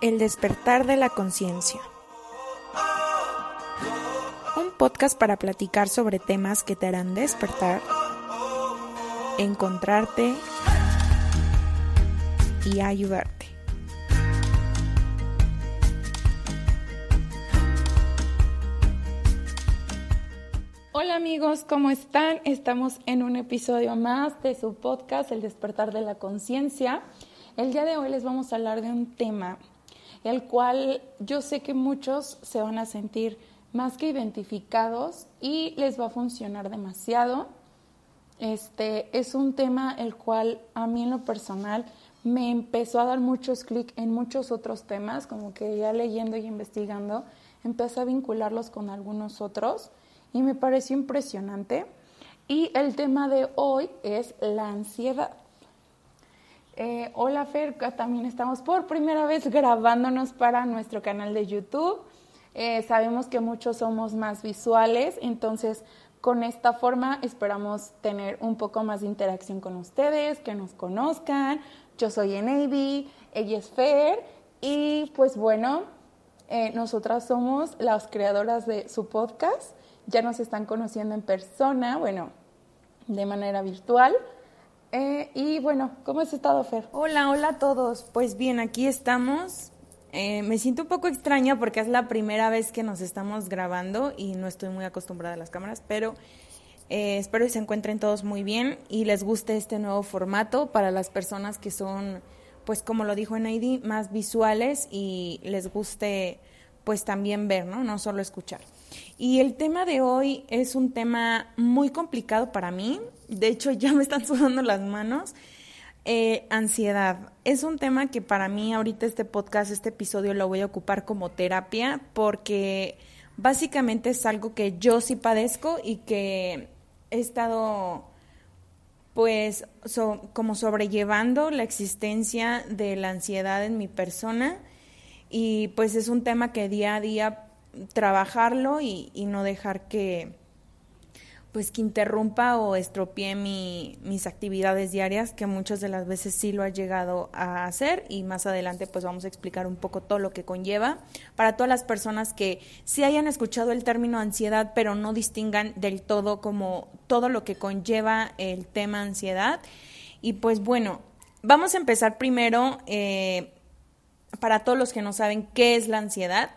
El despertar de la conciencia. Un podcast para platicar sobre temas que te harán despertar, encontrarte y ayudarte. Hola amigos, ¿cómo están? Estamos en un episodio más de su podcast, El despertar de la conciencia. El día de hoy les vamos a hablar de un tema el cual yo sé que muchos se van a sentir más que identificados y les va a funcionar demasiado. Este es un tema el cual a mí en lo personal me empezó a dar muchos clic en muchos otros temas, como que ya leyendo y investigando, empecé a vincularlos con algunos otros y me pareció impresionante. Y el tema de hoy es la ansiedad. Eh, hola Fer, también estamos por primera vez grabándonos para nuestro canal de YouTube. Eh, sabemos que muchos somos más visuales, entonces con esta forma esperamos tener un poco más de interacción con ustedes, que nos conozcan. Yo soy Enevi, ella es Fer y pues bueno, eh, nosotras somos las creadoras de su podcast. Ya nos están conociendo en persona, bueno, de manera virtual. Eh, y bueno, ¿cómo has estado, Fer? Hola, hola a todos. Pues bien, aquí estamos. Eh, me siento un poco extraña porque es la primera vez que nos estamos grabando y no estoy muy acostumbrada a las cámaras, pero eh, espero que se encuentren todos muy bien y les guste este nuevo formato para las personas que son, pues como lo dijo Naidi, más visuales y les guste pues también ver, ¿no? No solo escuchar. Y el tema de hoy es un tema muy complicado para mí. De hecho, ya me están sudando las manos. Eh, ansiedad. Es un tema que para mí ahorita este podcast, este episodio lo voy a ocupar como terapia porque básicamente es algo que yo sí padezco y que he estado pues como sobrellevando la existencia de la ansiedad en mi persona y pues es un tema que día a día trabajarlo y, no dejar que pues que interrumpa o estropee mi, mis actividades diarias, que muchas de las veces sí lo ha llegado a hacer y más adelante pues vamos a explicar un poco todo lo que conlleva para todas las personas que sí hayan escuchado el término ansiedad pero no distingan del todo como todo lo que conlleva el tema ansiedad. Y pues bueno, vamos a empezar primero eh, para todos los que no saben qué es la ansiedad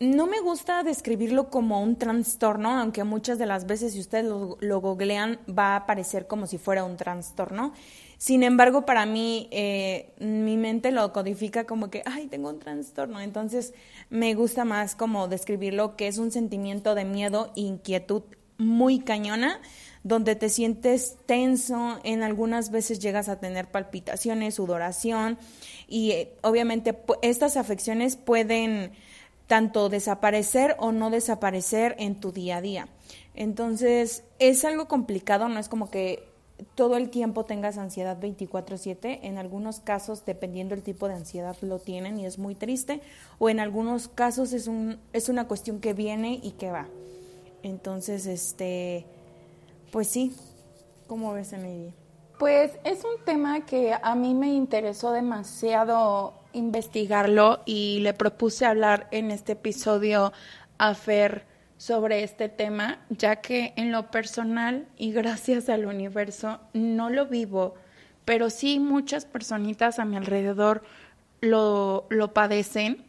no me gusta describirlo como un trastorno, aunque muchas de las veces si ustedes lo, googlean va a aparecer como si fuera un trastorno. Sin embargo, para mí, eh, mi mente lo codifica como que, ay, tengo un trastorno. Entonces, me gusta más como describirlo que es un sentimiento de miedo e inquietud muy cañona, donde te sientes tenso, en algunas veces llegas a tener palpitaciones, sudoración, y eh, obviamente estas afecciones pueden tanto desaparecer o no desaparecer en tu día a día. Entonces, es algo complicado, no es como que todo el tiempo tengas ansiedad 24/7. En algunos casos, dependiendo del tipo de ansiedad, lo tienen y es muy triste. O en algunos casos es, un, es una cuestión que viene y que va. Entonces, este, pues sí, ¿cómo ves, Emily? Pues es un tema que a mí me interesó demasiado investigarlo y le propuse hablar en este episodio a Fer sobre este tema, ya que en lo personal y gracias al universo no lo vivo, pero sí muchas personitas a mi alrededor lo, lo padecen.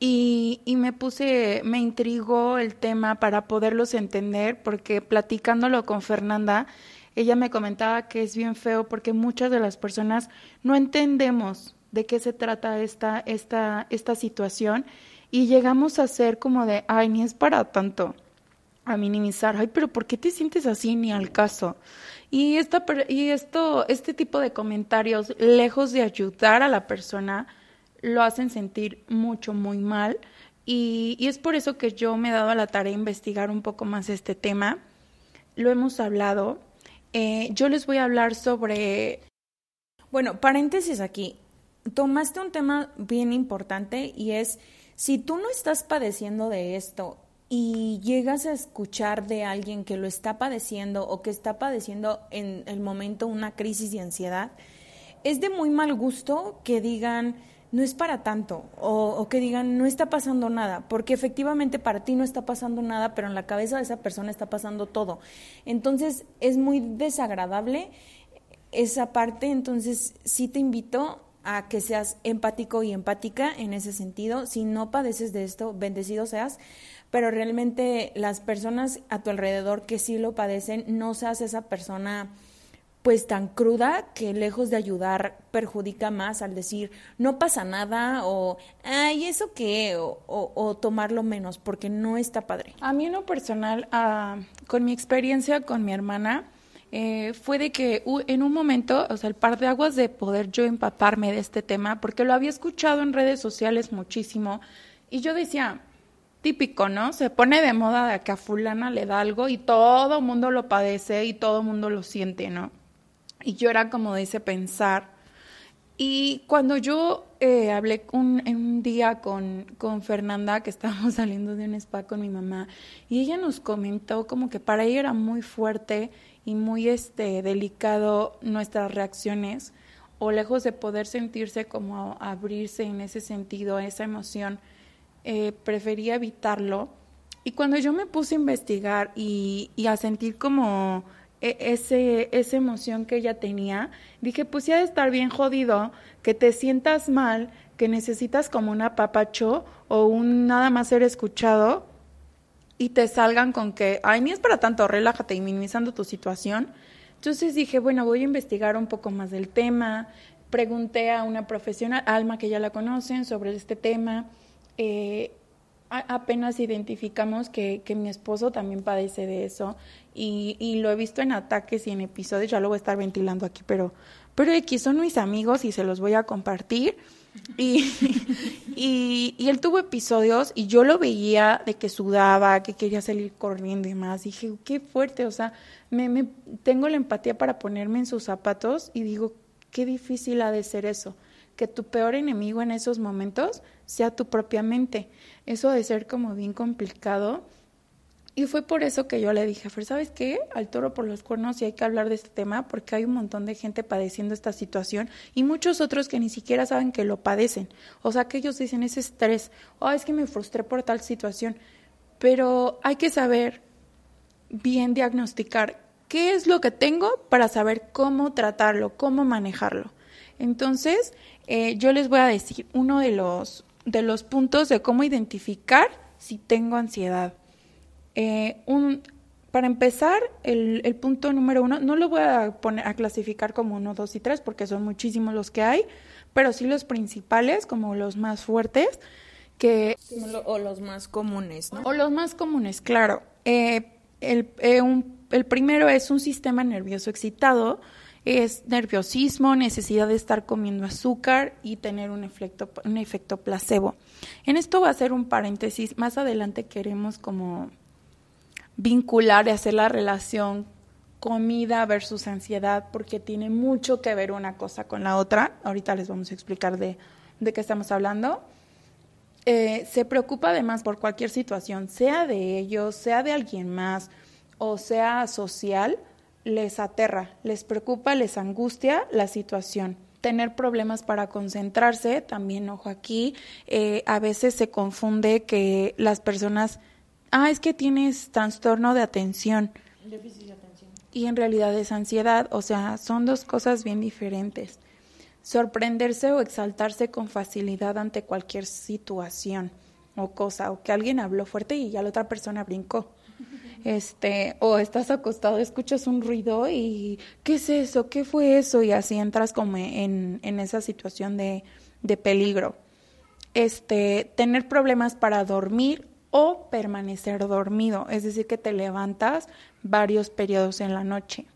Y, y, me puse, me intrigó el tema para poderlos entender, porque platicándolo con Fernanda, ella me comentaba que es bien feo porque muchas de las personas no entendemos de qué se trata esta, esta, esta situación y llegamos a ser como de, ay, ni es para tanto, a minimizar, ay, pero ¿por qué te sientes así ni al caso? Y, esta, y esto, este tipo de comentarios, lejos de ayudar a la persona, lo hacen sentir mucho, muy mal. Y, y es por eso que yo me he dado a la tarea de investigar un poco más este tema. Lo hemos hablado. Eh, yo les voy a hablar sobre... Bueno, paréntesis aquí tomaste un tema bien importante y es, si tú no estás padeciendo de esto y llegas a escuchar de alguien que lo está padeciendo o que está padeciendo en el momento una crisis de ansiedad, es de muy mal gusto que digan no es para tanto o, que digan no está pasando nada, porque efectivamente para ti no está pasando nada, pero en la cabeza de esa persona está pasando todo. Entonces es muy desagradable esa parte, entonces sí te invito a que seas empático y empática en ese sentido. Si no padeces de esto, bendecido seas, pero realmente las personas a tu alrededor que sí lo padecen, no seas esa persona pues tan cruda que lejos de ayudar perjudica más al decir no pasa nada o ay eso qué o, tomarlo menos porque no está padre. A mí en lo personal, ah, con mi experiencia con mi hermana, eh, fue de que en un momento, o sea, el par de aguas de poder yo empaparme de este tema, porque lo había escuchado en redes sociales muchísimo, y yo decía, típico, ¿no? Se pone de moda de que a fulana le da algo y todo mundo lo padece y todo mundo lo siente, ¿no? Y yo era como de ese pensar. Y cuando yo eh, hablé un, un día con, con, Fernanda, que estábamos saliendo de un spa con mi mamá, y ella nos comentó como que para ella era muy fuerte y muy este, delicado nuestras reacciones, o lejos de poder sentirse como abrirse en ese sentido, esa emoción, eh, prefería evitarlo. Y cuando yo me puse a investigar y, a sentir como e, ese, esa emoción que ella tenía, dije, pues ya de estar bien jodido, que te sientas mal, que necesitas como un apapacho o un nada más ser escuchado y te salgan con que, ay, ni es para tanto, relájate y minimizando tu situación. Entonces dije, bueno, voy a investigar un poco más del tema. Pregunté a una profesional, Alma, que ya la conocen, sobre este tema. Eh, apenas identificamos que, que, mi esposo también padece de eso y, y, lo he visto en ataques y en episodios, ya lo voy a estar ventilando aquí, pero, pero aquí son mis amigos y se los voy a compartir. Y, y, y, él tuvo episodios y yo lo veía de que sudaba, que quería salir corriendo y más. Dije, qué fuerte, o sea, me, me tengo la empatía para ponerme en sus zapatos y digo, qué difícil ha de ser eso, que tu peor enemigo en esos momentos sea tu propia mente. Eso de ser como bien complicado. Y fue por eso que yo le dije, Fer, ¿sabes qué? Al toro por los cuernos y hay que hablar de este tema porque hay un montón de gente padeciendo esta situación y muchos otros que ni siquiera saben que lo padecen. O sea, que ellos dicen ese estrés, oh, es que me frustré por tal situación. Pero hay que saber bien diagnosticar qué es lo que tengo para saber cómo tratarlo, cómo manejarlo. Entonces, eh, yo les voy a decir uno de los de los puntos de cómo identificar si tengo ansiedad. Eh, un, para empezar, el, el, punto número uno, no lo voy a poner a clasificar como uno, dos y tres, porque son muchísimos los que hay, pero sí los principales, como los más fuertes, que o los más comunes, ¿no? O los más comunes, claro. Eh, el, eh, un, el primero es un sistema nervioso excitado, es nerviosismo, necesidad de estar comiendo azúcar y tener un efecto, un efecto placebo. En esto va a ser un paréntesis. Más adelante queremos como vincular y hacer la relación comida versus ansiedad porque tiene mucho que ver una cosa con la otra. Ahorita les vamos a explicar de, de qué estamos hablando. Eh, se preocupa además por cualquier situación, sea de ellos, sea de alguien más o sea social les aterra, les preocupa, les angustia la situación. Tener problemas para concentrarse, también ojo aquí, eh, a veces se confunde que las personas, ah, es que tienes trastorno de atención. Déficit de atención. Y en realidad es ansiedad, o sea, son dos cosas bien diferentes. Sorprenderse o exaltarse con facilidad ante cualquier situación o cosa, o que alguien habló fuerte y ya la otra persona brincó este, o estás acostado, escuchas un ruido y ¿qué es eso? ¿Qué fue eso? Y así entras como en, en esa situación de, de peligro. Este, tener problemas para dormir o permanecer dormido, es decir, que te levantas varios periodos en la noche.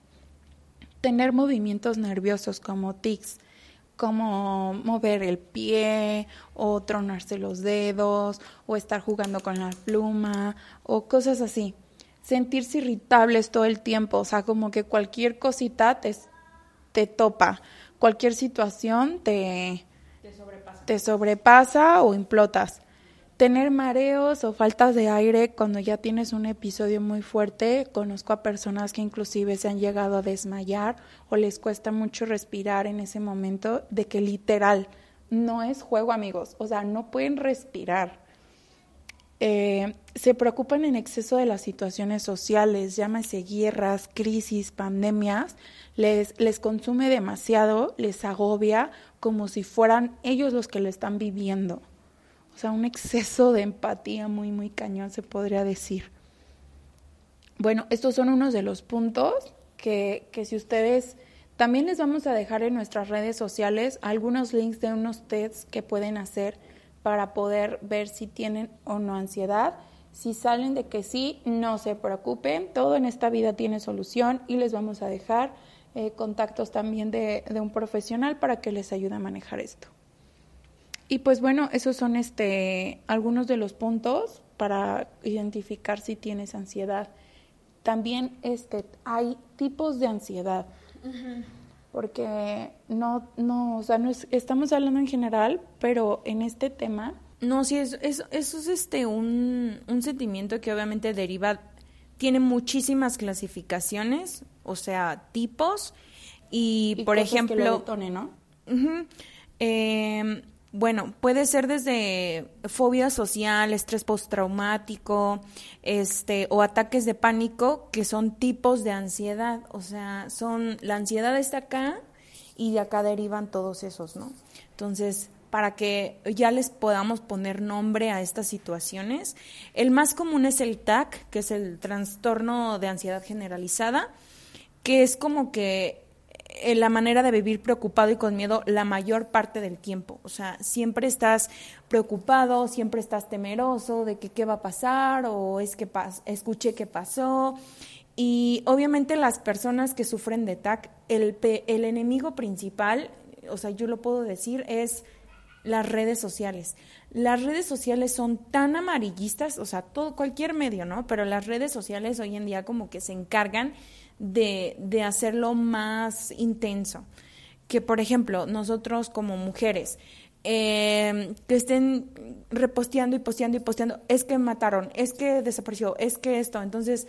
Tener movimientos nerviosos como tics, como mover el pie o tronarse los dedos o estar jugando con la pluma o cosas así sentirse irritables todo el tiempo, o sea, como que cualquier cosita te, te topa, cualquier situación te, te, sobrepasa. te sobrepasa o implotas. Tener mareos o faltas de aire cuando ya tienes un episodio muy fuerte. Conozco a personas que inclusive se han llegado a desmayar o les cuesta mucho respirar en ese momento de que literal no es juego amigos, o sea, no pueden respirar. Eh, se preocupan en exceso de las situaciones sociales, llámese guerras, crisis, pandemias, les, les consume demasiado, les agobia como si fueran ellos los que lo están viviendo. O sea, un exceso de empatía muy, muy cañón, se podría decir. Bueno, estos son unos de los puntos que, que si ustedes... También les vamos a dejar en nuestras redes sociales algunos links de unos tests que pueden hacer para poder ver si tienen o no ansiedad. Si salen de que sí, no se preocupen, todo en esta vida tiene solución y les vamos a dejar eh, contactos también de, de un profesional para que les ayude a manejar esto. Y pues bueno, esos son este algunos de los puntos para identificar si tienes ansiedad. También este hay tipos de ansiedad. Porque no no, o sea, no estamos hablando en general, pero en este tema no, sí, es, eso es este un, un sentimiento que obviamente deriva, tiene muchísimas clasificaciones, o sea, tipos, y, por ejemplo... ¿no? eh, bueno, puede ser desde fobia social, estrés postraumático, este, o ataques de pánico, que son tipos de ansiedad. O sea, son, la ansiedad está acá y de acá derivan todos esos, ¿no? Entonces, para que ya les podamos poner nombre a estas situaciones, el más común es el TAC, que es el trastorno de ansiedad generalizada, que es como que la manera de vivir preocupado y con miedo la mayor parte del tiempo. O sea, siempre estás preocupado, siempre estás temeroso de que qué va a pasar o es que escuché qué pasó. Y obviamente las personas que sufren de TAC, el, el enemigo principal, o sea, yo lo puedo decir, es las redes sociales. Las redes sociales son tan amarillistas, o sea, todo, cualquier medio, ¿no? Pero las redes sociales hoy en día como que se encargan de, de hacerlo más intenso. Que, por ejemplo, nosotros como mujeres, eh, que estén reposteando y posteando y posteando, es que mataron, es que desapareció, es que esto. Entonces,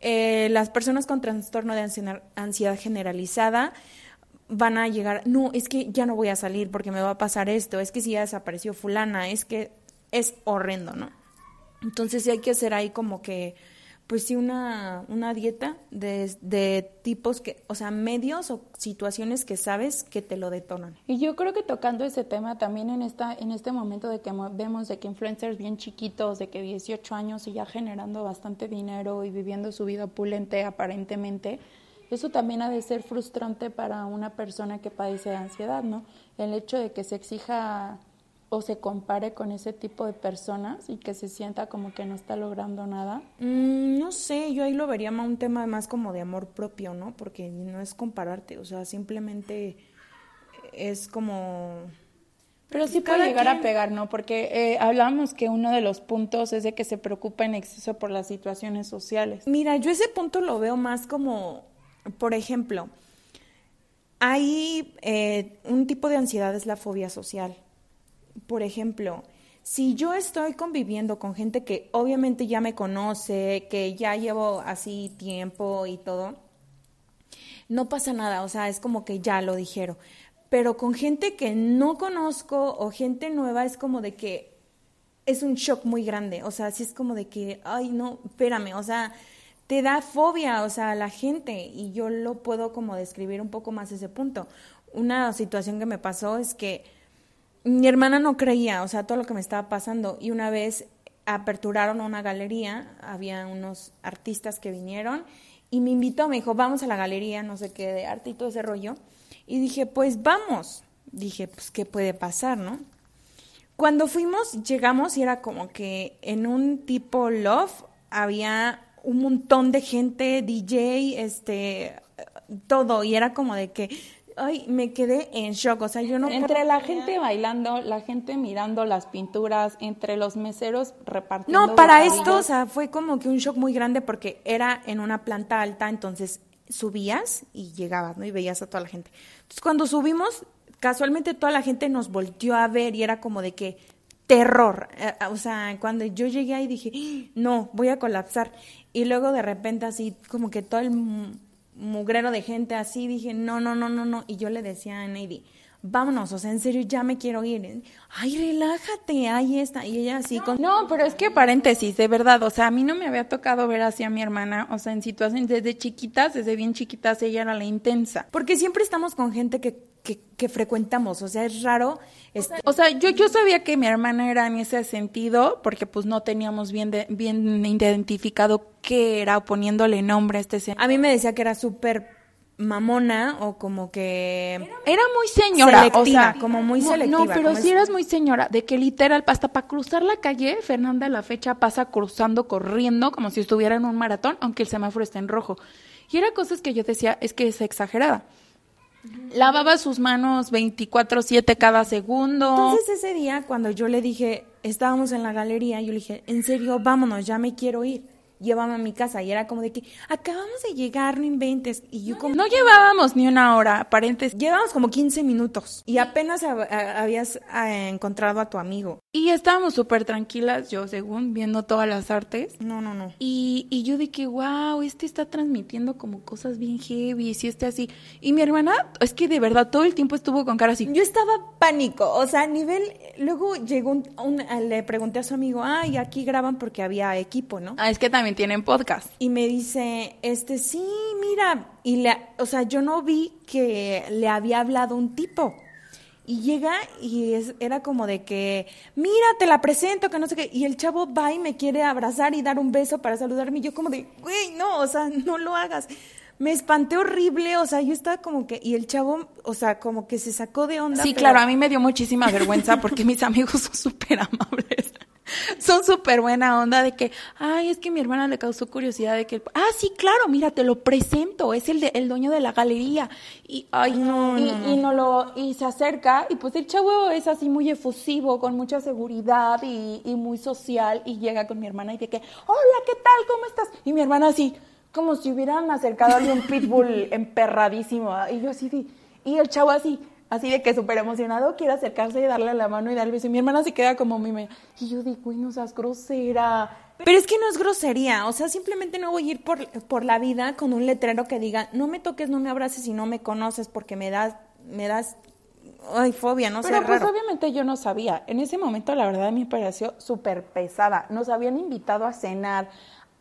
eh, las personas con trastorno de ansiedad generalizada van a llegar, no, es que ya no voy a salir porque me va a pasar esto, es que si ya desapareció fulana, es que es horrendo, ¿no? Entonces sí hay que hacer ahí como que pues sí, una, una dieta de, de, tipos que, o sea, medios o situaciones que sabes que te lo detonan. Y yo creo que tocando ese tema también en esta, en este momento de que vemos de que influencers bien chiquitos, de que 18 años y ya generando bastante dinero y viviendo su vida opulente aparentemente, eso también ha de ser frustrante para una persona que padece de ansiedad, ¿no? El hecho de que se exija o se compare con ese tipo de personas y que se sienta como que no está logrando nada? Mm, no sé, yo ahí lo vería más un tema más como de amor propio, ¿no? Porque no es compararte, o sea, simplemente es como... Pero sí puede llegar a pegar, ¿no? Porque eh, hablamos que uno de los puntos es de que se preocupa en exceso por las situaciones sociales. Mira, yo ese punto lo veo más como, por ejemplo, hay eh, un tipo de ansiedad es la fobia social por ejemplo, si yo estoy conviviendo con gente que obviamente ya me conoce, que ya llevo así tiempo y todo, no pasa nada, o sea, es como que ya lo dijeron. Pero con gente que no conozco o gente nueva es como de que es un shock muy grande, o sea, sí es como de que, ay, no, espérame, o sea, te da fobia, o sea, la gente, y yo lo puedo como describir un poco más ese punto. Una situación que me pasó es que mi hermana no creía, o sea, todo lo que me estaba pasando. Y una vez aperturaron una galería, había unos artistas que vinieron y me invitó, me dijo, vamos a la galería, no sé qué, de arte y todo ese rollo. Y dije, pues vamos. Dije, pues, ¿qué puede pasar, no? Cuando fuimos, llegamos y era como que en un tipo love había un montón de gente, DJ, este, todo, y era como de que ay, me quedé en shock, o sea, yo no... Entre la gente bailando, la gente mirando las pinturas, entre los meseros repartiendo... No, para esto, o sea, fue como que un shock muy grande porque era en una planta alta, entonces subías y llegabas, ¿no? Y veías a toda la gente. Entonces, cuando subimos, casualmente toda la gente nos volteó a ver y era como de que terror. Eh, o sea, cuando yo llegué ahí dije, ¡Ah! no, voy a colapsar. Y luego de repente así, como que todo el mugrero de gente así, dije, no, no, no, no, no. Y yo le decía a Nady, vámonos, o sea, en serio, ya me quiero ir. Ay, relájate, ahí está. Y ella así con... No, pero es que paréntesis, de verdad, o sea, a mí no me había tocado ver así a mi hermana, o sea, en situaciones desde chiquitas, desde bien chiquitas, ella era la intensa. Porque siempre estamos con gente que, que, que frecuentamos, o sea, es raro. Este... O sea, yo, yo sabía que mi hermana era en ese sentido, porque pues no teníamos bien, de, bien identificado qué era, poniéndole nombre a este... A mí me decía que era súper mamona o como que era muy señora, selectiva, o sea, como muy selectiva. No, pero si eras muy señora, de que literal hasta para cruzar la calle, Fernanda la fecha pasa cruzando, corriendo como si estuviera en un maratón, aunque el semáforo esté en rojo. Y era cosas que yo decía, es que es exagerada. Lavaba sus manos 24/7 cada segundo. Entonces ese día cuando yo le dije, estábamos en la galería, yo le dije, "En serio, vámonos, ya me quiero ir." Llévame a mi casa. Y era como de que acabamos de llegar, no inventes. Y yo como... No llevábamos ni una hora, paréntesis. Llevábamos como 15 minutos y apenas habías encontrado a tu amigo. Y estábamos súper tranquilas, yo según, viendo todas las artes. No, no, no. Y, y yo dije, wow, este está transmitiendo como cosas bien heavy, y este así. Y mi hermana, es que de verdad todo el tiempo estuvo con cara así. Yo estaba pánico, o sea, a nivel... Luego llegó un, le pregunté a su amigo, ay, aquí graban porque había equipo, ¿no? Ah, es que también tienen podcast. Y me dice, este, sí, mira, y le, o sea, yo no vi que le había hablado un tipo. Y llega y es, era como de que, mira, te la presento, que no sé qué. Y el chavo va y me quiere abrazar y dar un beso para saludarme. Y yo como de, güey, no, o sea, no lo hagas. Me espanté horrible, o sea, yo estaba como que, y el chavo, o sea, como que se sacó de onda. Sí, claro, a mí me dio muchísima vergüenza porque mis amigos son súper amables. son súper buena onda de que, ay, es que mi hermana le causó curiosidad de que, ah, sí, claro, mira, te lo presento, es el, de, el dueño de la galería. Y, ay, no, y, no, y, no lo, y se acerca, y pues el chavo es así muy efusivo, con mucha seguridad y, y muy social, y llega con mi hermana y de que, hola, ¿qué tal? ¿Cómo estás? Y mi hermana así, como si hubieran acercado a un pitbull emperradísimo. Y yo así, y el chavo así, así de que súper emocionado, quiere acercarse y darle la mano y darle beso. Y mi hermana se queda como mime. Y yo digo, uy, no seas grosera. Pero es que no es grosería, o sea, simplemente no voy a ir por, por la vida con un letrero que diga, no me toques, no me abraces y no me conoces porque me das, me das ay, fobia, no sé. Pero pues obviamente yo no sabía. En ese momento la verdad me pareció súper pesada. Nos habían invitado a cenar,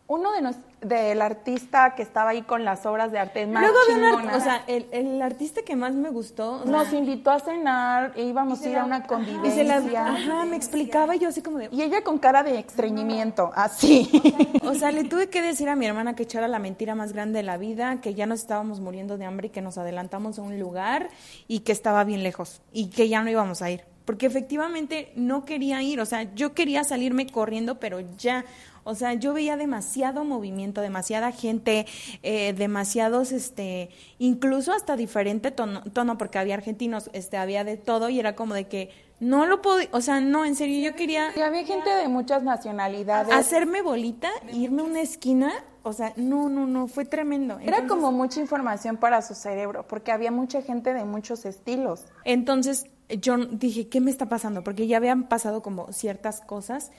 uno de los, del artista que estaba ahí con las obras de arte más Luego de o sea, el, el, artista que más me gustó nos invitó a cenar e íbamos a ir a una convivencia. ajá, me explicaba y yo así como de y ella con cara de estreñimiento, así. O sea, le tuve que decir a mi hermana que echara la mentira más grande de la vida, que ya nos estábamos muriendo de hambre y que nos adelantamos a un lugar y que estaba bien lejos y que ya no íbamos a ir porque efectivamente no quería ir, o sea, yo quería salirme corriendo, pero ya, o sea, yo veía demasiado movimiento, demasiada gente, eh, demasiados, este, incluso hasta diferente tono, tono, porque había argentinos, este, había de todo y era como de que no lo puedo, o sea, no, en serio, yo quería... Y había gente de muchas nacionalidades. Hacerme bolita, irme a una esquina, o sea, no, no, no, fue tremendo. Era como mucha información para su cerebro, porque había mucha gente de muchos estilos. Entonces, yo dije, ¿qué me está pasando? Porque ya habían pasado como ciertas cosas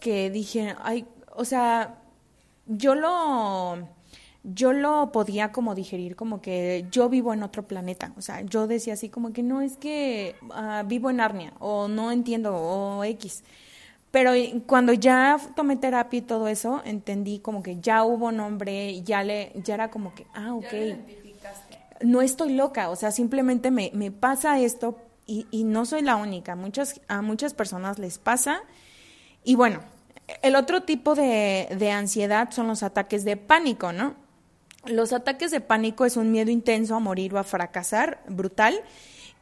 que dije, ay, o sea, yo lo, yo lo podía como digerir como que yo vivo en otro planeta. O sea, yo decía así como que no es que uh, vivo en Arnia o no entiendo o X. Pero cuando ya tomé terapia y todo eso, entendí como que ya hubo nombre, ya le, ya era como que, ah, ok. No estoy loca, o sea, simplemente me, me pasa esto y, y no soy la única. Muchas, a muchas personas les pasa. Y bueno, el otro tipo de, de ansiedad son los ataques de pánico, ¿no? Los ataques de pánico es un miedo intenso a morir o a fracasar, brutal.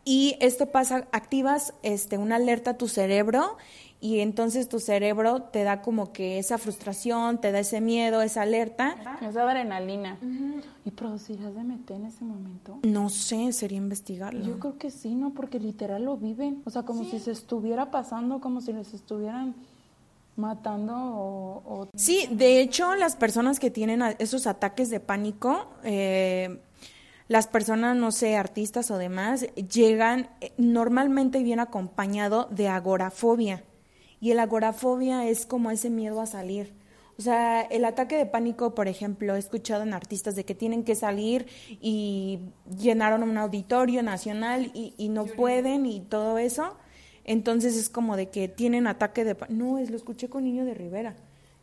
Y esto pasa, activas este, una alerta a tu cerebro y entonces tu cerebro te da como que esa frustración, te da ese miedo, esa alerta. Esa adrenalina. ¿Y producirás DMT en ese momento? No sé, sería investigarlo. Yo creo que sí, ¿no? Porque literal lo viven. O sea, como si se estuviera pasando, como si les estuvieran matando o, Sí, de hecho, las personas que tienen esos ataques de pánico, eh, las personas, no sé, artistas o demás, llegan, eh, normalmente viene acompañado de agorafobia. Y el agorafobia es como ese miedo a salir. O sea, el ataque de pánico, por ejemplo, he escuchado en artistas de que tienen que salir y llenaron un auditorio nacional y, y no pueden y todo eso. Entonces es como de que tienen ataque de pánico. No, es lo escuché con Niño de Rivera,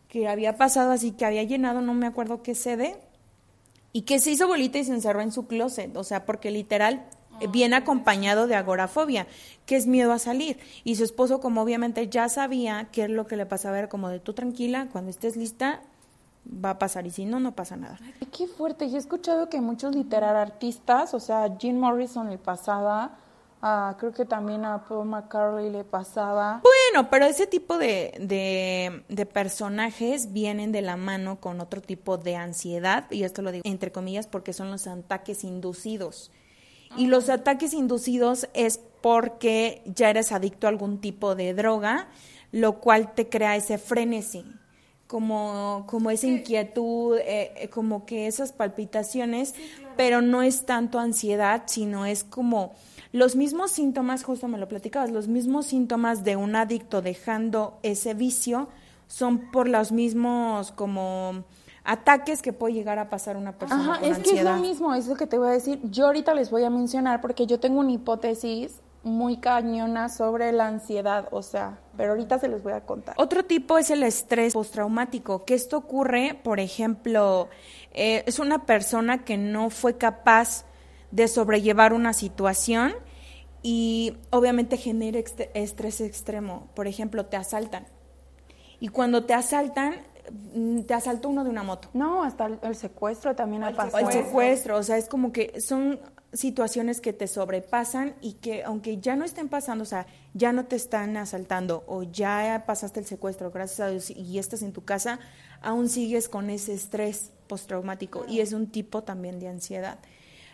que había pasado así, que había llenado, no me acuerdo qué sede, y que se hizo bolita y se encerró en su closet. O sea, porque literal viene acompañado de agorafobia, que es miedo a salir. Y su esposo, como obviamente ya sabía qué es lo que le pasaba, era como de tú tranquila, cuando estés lista va a pasar y si no, no pasa nada. Ay, qué fuerte. Y he escuchado que muchos literar artistas, o sea, Jim Morrison le pasaba, ah, creo que también a Paul McCartney le pasaba. Bueno, pero ese tipo de, de, de personajes vienen de la mano con otro tipo de ansiedad, y esto lo digo entre comillas porque son los ataques inducidos. Y los ataques inducidos es porque ya eres adicto a algún tipo de droga, lo cual te crea ese frenesí, como, como esa inquietud, eh, eh, como que esas palpitaciones, pero no es tanto ansiedad, sino es como los mismos síntomas, justo me lo platicabas, los mismos síntomas de un adicto dejando ese vicio son por los mismos como ataques que puede llegar a pasar una persona Ajá, con es que es lo mismo, es lo que te voy a decir. Yo ahorita les voy a mencionar porque yo tengo una hipótesis muy cañona sobre la ansiedad, o sea, pero ahorita se los voy a contar. Otro tipo es el estrés postraumático, que esto ocurre, por ejemplo, eh, es una persona que no fue capaz de sobrellevar una situación y obviamente genera estrés extremo. Por ejemplo, te asaltan. Y cuando te asaltan, te asaltó uno de una moto. No, hasta el, el secuestro también ha pasado. El secuestro, o sea, es como que son situaciones que te sobrepasan y que aunque ya no estén pasando, o sea, ya no te están asaltando o ya pasaste el secuestro, gracias a Dios, y estás en tu casa, aún sigues con ese estrés postraumático y es un tipo también de ansiedad.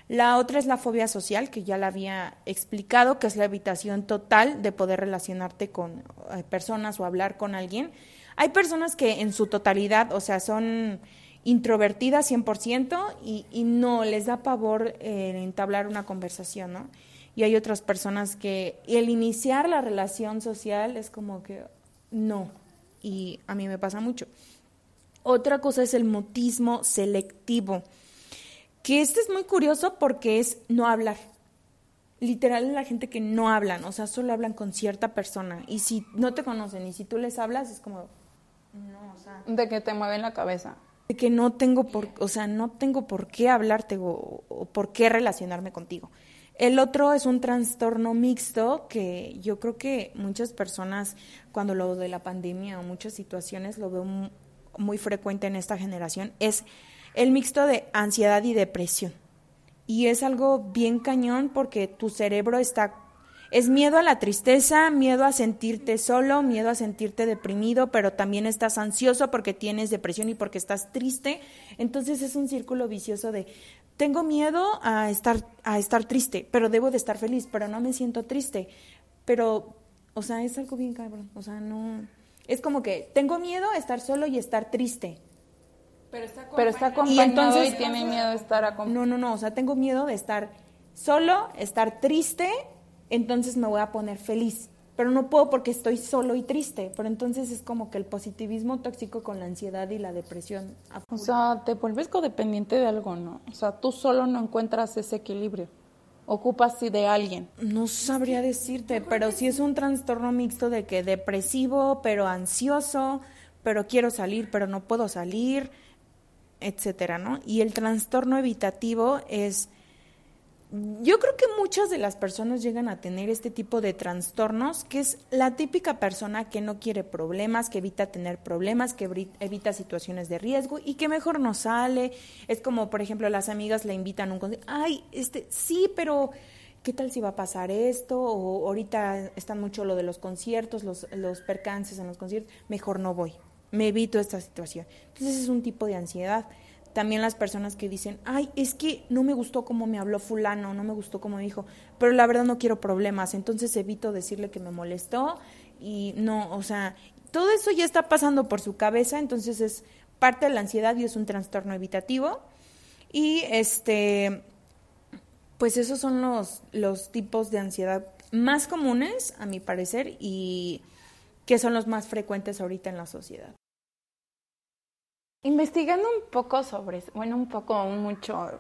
La otra es la fobia social, que ya la había explicado, que es la evitación total de poder relacionarte con eh, personas o hablar con alguien. Hay personas que en su totalidad, o sea, son introvertidas 100% y, y no les da pavor eh, entablar una conversación, ¿no? Y hay otras personas que el iniciar la relación social es como que no, y a mí me pasa mucho. Otra cosa es el mutismo selectivo, que este es muy curioso porque es no hablar. Literal la gente que no hablan, o sea, solo hablan con cierta persona y si no te conocen y si tú les hablas es como no, o sea, De que te mueven la cabeza. de que no tengo por, o sea, no tengo por qué hablarte o, o por qué relacionarme contigo. El otro es un trastorno mixto que yo creo que muchas personas cuando lo de la pandemia o muchas situaciones lo veo mu- muy frecuente en esta generación es el mixto de ansiedad y depresión. Y es algo bien cañón porque tu cerebro está es miedo a la tristeza, miedo a sentirte solo, miedo a sentirte deprimido, pero también estás ansioso porque tienes depresión y porque estás triste. Entonces es un círculo vicioso de tengo miedo a estar a estar triste, pero debo de estar feliz, pero no me siento triste. Pero o sea, es algo bien cabrón, o sea, no es como que tengo miedo a estar solo y estar triste. Pero está Pero está acompañado. acompañado y, entonces- tiene miedo de estar acompañado. No, no, no, o sea, tengo miedo de estar solo, estar triste, entonces me voy a poner feliz. Pero no puedo porque estoy solo y triste. Pero entonces es como que el positivismo tóxico con la ansiedad y la depresión. O sea, te vuelves codependiente de algo, ¿no? O sea, tú solo no encuentras ese equilibrio. Ocupas de alguien. No sabría decirte, pero sí es un trastorno mixto de que depresivo, pero ansioso, pero quiero salir, pero no puedo salir, etcétera, ¿no? Y el trastorno evitativo es yo creo que muchas de las personas llegan a tener este tipo de trastornos, que es la típica persona que no quiere problemas, que evita tener problemas, que evita situaciones de riesgo y que mejor no sale. Es como, por ejemplo, las amigas le invitan a un concierto, ay, este, sí, pero ¿qué tal si va a pasar esto? O ahorita están mucho lo de los conciertos, los, los percances en los conciertos, mejor no voy, me evito esta situación. Entonces es un tipo de ansiedad. También las personas que dicen, ay, es que no me gustó cómo me habló fulano, no me gustó cómo me dijo, pero la verdad no quiero problemas, entonces evito decirle que me molestó y no, o sea, todo eso ya está pasando por su cabeza, entonces es parte de la ansiedad y es un trastorno evitativo. Y este, pues esos son los, los tipos de ansiedad más comunes, a mi parecer, y que son los más frecuentes ahorita en la sociedad. Investigando un poco sobre, bueno, un poco, mucho,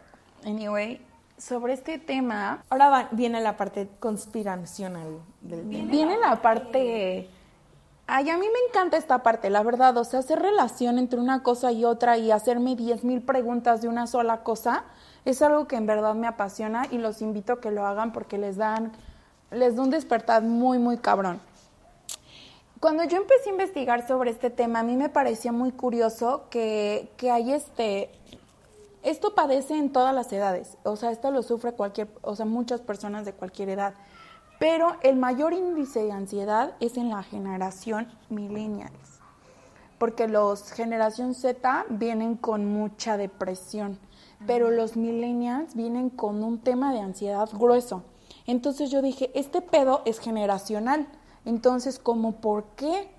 anyway, sobre este tema. Ahora viene la parte conspiracional del Viene la parte... Ay, a mí me encanta esta parte, la verdad. O sea, hacer relación entre una cosa y otra y hacerme diez mil preguntas de una sola cosa es algo que en verdad me apasiona y los invito a que lo hagan porque les dan, les da un despertar muy, muy cabrón. Cuando yo empecé a investigar sobre este tema, a mí me parecía muy curioso que, que hay este, esto padece en todas las edades, o sea, esto lo sufre cualquier, o sea, muchas personas de cualquier edad, pero el mayor índice de ansiedad es en la generación millennials, porque los generación Z vienen con mucha depresión, pero los millennials vienen con un tema de ansiedad grueso. Entonces yo dije, este pedo es generacional entonces, ¿cómo por qué?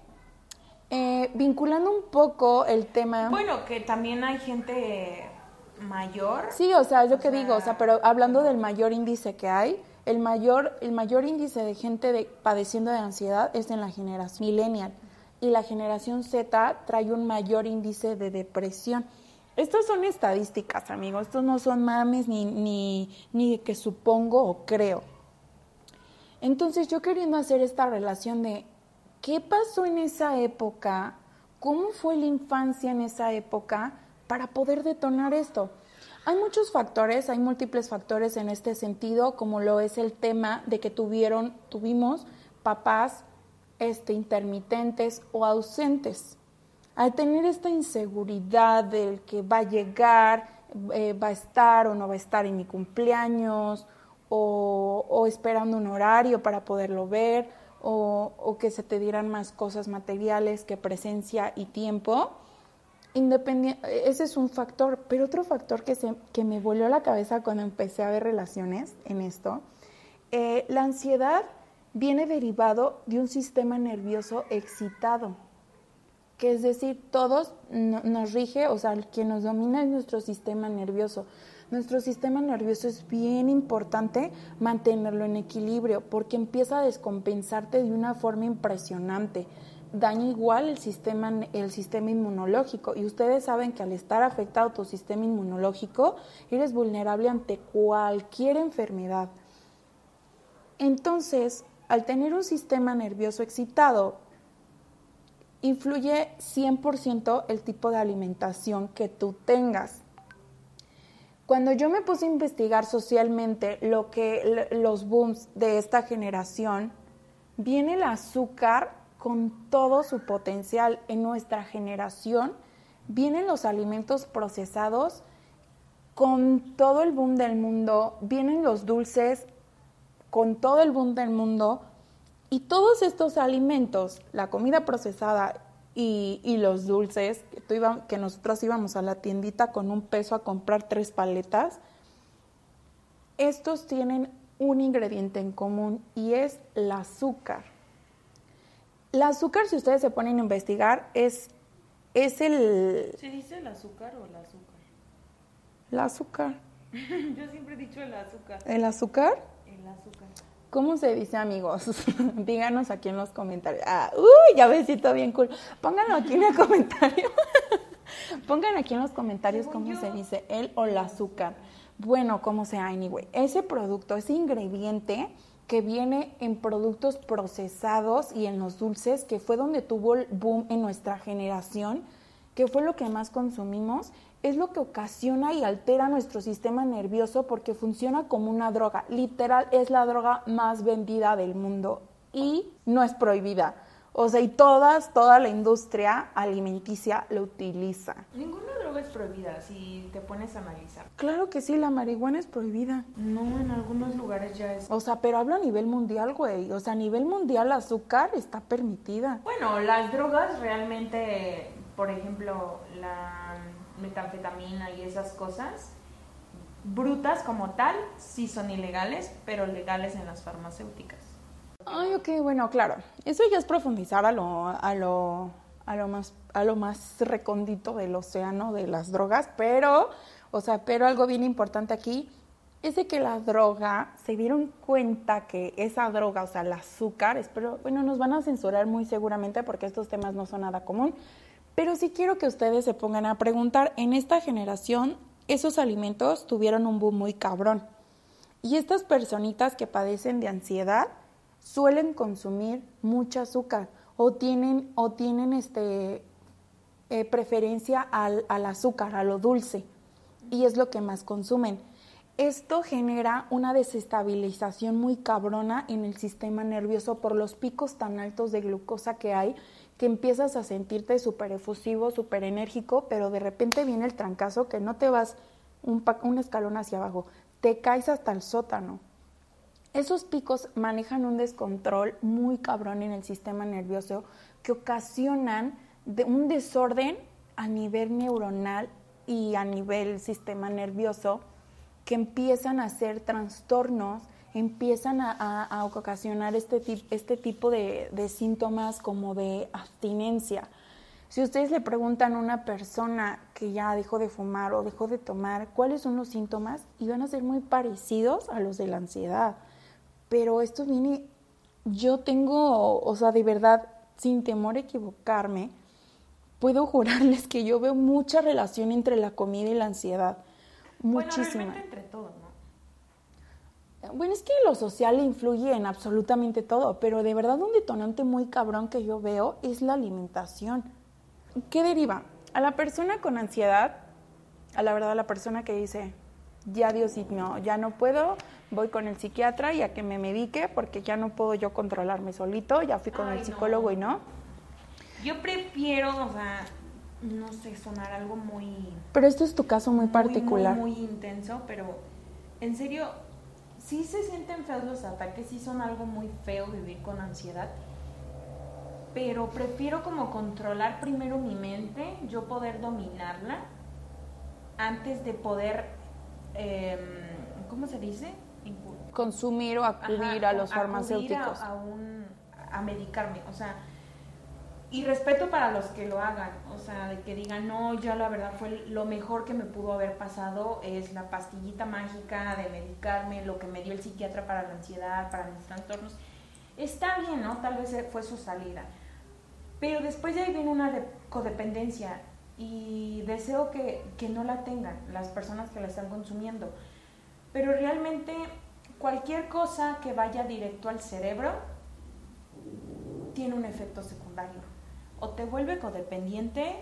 Eh, vinculando un poco el tema. Bueno, que también hay gente mayor. Sí, o sea, es lo que digo, o sea, pero hablando del mayor índice que hay, el mayor, el mayor índice de gente de, padeciendo de ansiedad es en la generación millennial y la generación Z trae un mayor índice de depresión. Estas son estadísticas, amigos, estos no son mames ni, ni, ni que supongo o creo. Entonces yo queriendo hacer esta relación de qué pasó en esa época, cómo fue la infancia en esa época para poder detonar esto. Hay muchos factores, hay múltiples factores en este sentido, como lo es el tema de que tuvieron, tuvimos papás este, intermitentes o ausentes. Al tener esta inseguridad del que va a llegar, eh, va a estar o no va a estar en mi cumpleaños, o, esperando un horario para poderlo ver, o, que se te dieran más cosas materiales que presencia y tiempo. Independiente, ese es un factor, pero otro factor que, se, que me volvió la cabeza cuando empecé a ver relaciones en esto, eh, la ansiedad viene derivado de un sistema nervioso excitado, que es decir, todos nos rige, o sea, quien nos domina es nuestro sistema nervioso. Nuestro sistema nervioso es bien importante mantenerlo en equilibrio porque empieza a descompensarte de una forma impresionante. Daña igual el sistema, el sistema inmunológico y ustedes saben que al estar afectado tu sistema inmunológico eres vulnerable ante cualquier enfermedad. Entonces, al tener un sistema nervioso excitado, influye 100% el tipo de alimentación que tú tengas. Cuando yo me puse a investigar socialmente lo que los booms de esta generación, viene el azúcar con todo su potencial en nuestra generación, vienen los alimentos procesados con todo el boom del mundo, vienen los dulces con todo el boom del mundo y todos estos alimentos, la comida procesada y, los dulces, que, tú que nosotros íbamos a la tiendita con un peso a comprar tres paletas, estos tienen un ingrediente en común y es el azúcar. El azúcar, si ustedes se ponen a investigar, es, es el... ¿Se dice el azúcar o el azúcar? El azúcar. Yo siempre he dicho el azúcar. ¿El azúcar? El azúcar. ¿Cómo se dice, amigos? Díganos aquí en los comentarios. Ah, uy, ya besito bien cool. Pónganlo aquí en el comentario. Pongan aquí en los comentarios cómo se dice el o el azúcar. Bueno, como sea, anyway. Ese producto, ese ingrediente que viene en productos procesados y en los dulces, que fue donde tuvo el boom en nuestra generación, que fue lo que más consumimos, es lo que ocasiona y altera nuestro sistema nervioso porque funciona como una droga. Literal, es la droga más vendida del mundo y no es prohibida. O sea, y todas, toda la industria alimenticia lo utiliza. Ninguna droga es prohibida si te pones a analizar. Claro que sí, la marihuana es prohibida. No, en algunos lugares ya es. O sea, pero hablo a nivel mundial, güey. O sea, a nivel mundial azúcar está permitida. Bueno, las drogas realmente, por ejemplo, la metanfetamina y esas cosas, brutas como tal, sí son ilegales, pero legales en las farmacéuticas. Ay, ok, bueno, claro. Eso ya es profundizar a lo, a lo, a lo más, a lo más recóndito del océano de las drogas, pero, o sea, pero algo bien importante aquí, es de que la droga, se dieron cuenta que esa droga, o sea, el azúcar, espero, bueno, nos van a censurar muy seguramente porque estos temas no son nada común, pero sí quiero que ustedes se pongan a preguntar, en esta generación, esos alimentos tuvieron un boom muy cabrón. Y estas personitas que padecen de ansiedad suelen consumir mucho azúcar o tienen, o tienen este, eh, preferencia al, al azúcar, a lo dulce, y es lo que más consumen. Esto genera una desestabilización muy cabrona en el sistema nervioso por los picos tan altos de glucosa que hay, que empiezas a sentirte súper efusivo, súper enérgico, pero de repente viene el trancazo que no te vas un, escalón hacia abajo, te caes hasta el sótano. Esos picos manejan un descontrol muy cabrón en el sistema nervioso que ocasionan de un desorden a nivel neuronal y a nivel sistema nervioso que empiezan a hacer trastornos, empiezan a, ocasionar este, este tipo de, de, síntomas como de abstinencia. Si ustedes le preguntan a una persona que ya dejó de fumar o dejó de tomar cuáles son los síntomas, y van a ser muy parecidos a los de la ansiedad. Pero esto viene, yo tengo, o sea, de verdad, sin temor a equivocarme, puedo jurarles que yo veo mucha relación entre la comida y la ansiedad. Muchísima. Bueno, entre todo, ¿no? Bueno, es que lo social influye en absolutamente todo, pero de verdad un detonante muy cabrón que yo veo es la alimentación. ¿Qué deriva? A la persona con ansiedad, a la verdad a la persona que dice, ya Dios no, ya no puedo, voy con el psiquiatra y a que me medique porque ya no puedo yo controlarme solito, ya fui con el psicólogo y no yo prefiero, o sea, no sé, sonar algo muy... Pero esto es tu caso muy, particular. Muy, intenso, pero en serio, sí se sienten feos los ataques, sí son algo muy feo vivir con ansiedad, pero prefiero como controlar primero mi mente, yo poder dominarla, antes de poder, em, ¿cómo se dice? Consumir o acudir a los farmacéuticos. A, a medicarme, o sea y respeto para los que lo hagan, o sea, de que digan, no, yo la verdad fue lo mejor que me pudo haber pasado es la pastillita mágica de medicarme, lo que me dio el psiquiatra para la ansiedad, para mis trastornos. Está bien, ¿no? Tal vez fue su salida. Pero después de ahí viene una codependencia y deseo que, que no la tengan las personas que la están consumiendo. Pero realmente cualquier cosa que vaya directo al cerebro tiene un efecto secundario o te vuelve codependiente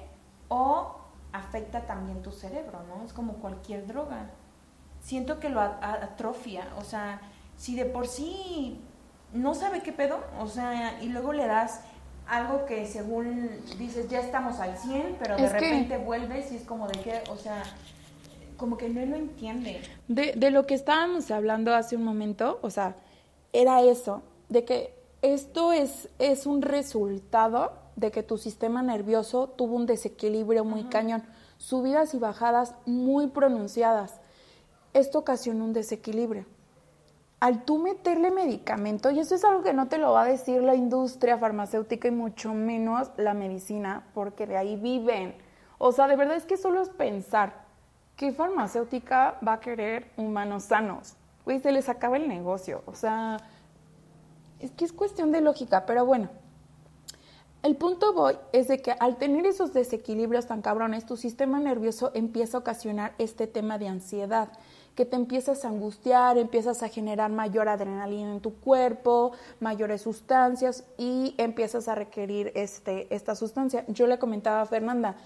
o afecta también tu cerebro, ¿no? Es como cualquier droga. Siento que lo atrofia, o sea, si de por sí no sabe qué pedo, o sea, y luego le das algo que según dices ya estamos al 100, pero de repente vuelves y es como de que, o sea, como que no lo entiende. De, de lo que estábamos hablando hace un momento, o sea, era eso, de que esto es, es un resultado de que tu sistema nervioso tuvo un desequilibrio muy cañón, subidas y bajadas muy pronunciadas. Esto ocasionó un desequilibrio. Al tú meterle medicamento, y eso es algo que no te lo va a decir la industria farmacéutica y mucho menos la medicina, porque de ahí viven. O sea, de verdad es que solo es pensar, ¿qué farmacéutica va a querer humanos sanos? Pues se les acaba el negocio. O sea, es que es cuestión de lógica, pero bueno, el punto voy es de que al tener esos desequilibrios tan cabrones, tu sistema nervioso empieza a ocasionar este tema de ansiedad, que te empiezas a angustiar, empiezas a generar mayor adrenalina en tu cuerpo, mayores sustancias y empiezas a requerir este, esta sustancia. Yo le comentaba a Fernanda,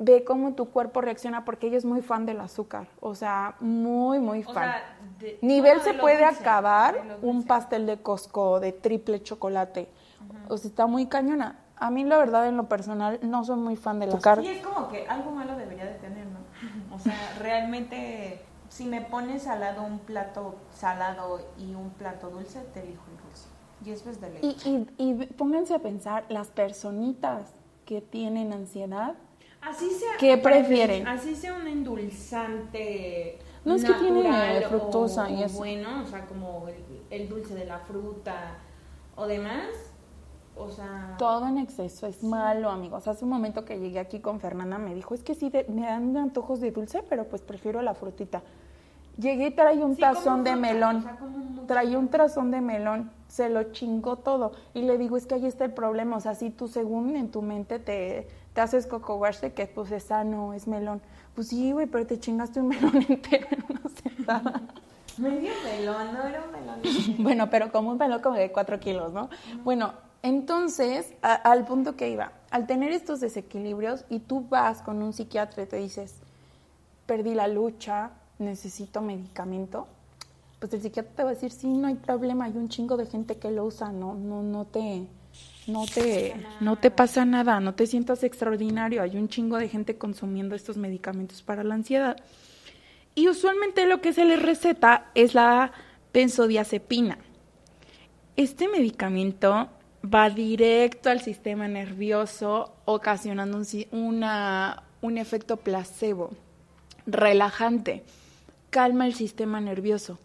ve cómo tu cuerpo reacciona porque ella es muy fan del azúcar, o sea, muy, muy fan. Nivel se puede acabar un pastel de Costco de triple chocolate o sea, está muy cañona. A mí, la verdad, en lo personal, no soy muy fan del azúcar. Sí, es como que algo malo debería de tener, ¿no? O sea, realmente, si me pones al lado un plato salado y un plato dulce, te elijo el dulce. Y eso es de ley. Y, y, pónganse a pensar, las personitas que tienen ansiedad, así sea, ¿qué prefieren? Así sea un endulzante no es que tiene fructosa y es bueno, o sea, como el dulce de la fruta o demás, o sea... Todo en exceso es malo, amigos. Hace un momento que llegué aquí con Fernanda me dijo, es que sí, me dan antojos de dulce, pero pues prefiero la frutita. Llegué y traía un tazón de melón. traía un tazón de melón. Se lo chingó todo. Y le digo, es que ahí está el problema. O sea, si tú según en tu mente te, te haces coco wash de que pues es sano, es melón. Pues sí, güey, pero te chingaste un melón entero en una sentada. Medio melón, no era un melón. bueno, pero como un melón como de cuatro kilos, ¿no? Bueno, entonces, al punto que iba, al tener estos desequilibrios y tú vas con un psiquiatra y te dices, perdí la lucha, necesito medicamento, pues el psiquiatra te va a decir, sí, no hay problema, hay un chingo de gente que lo usa, no, no, no te, no te, no te pasa nada, no te sientas extraordinario, hay un chingo de gente consumiendo estos medicamentos para la ansiedad. Y usualmente lo que se les receta es la benzodiazepina. Este medicamento va directo al sistema nervioso, ocasionando un, un efecto placebo, relajante, calma el sistema nervioso.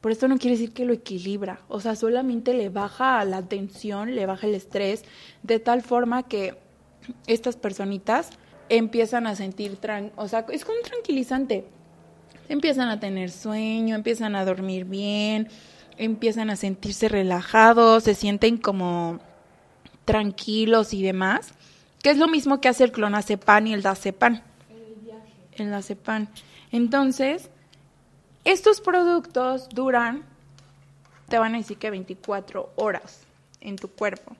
Por esto no quiere decir que lo equilibra, o sea, solamente le baja la tensión, le baja el estrés, de tal forma que estas personitas empiezan a sentir, o sea, es como un tranquilizante, empiezan a tener sueño, empiezan a dormir bien, empiezan a sentirse relajados, se sienten como tranquilos y demás, que es lo mismo que hace el clonazepam y el dazepam. El dazepam. Entonces, estos productos duran, te van a decir que 24 horas en tu cuerpo.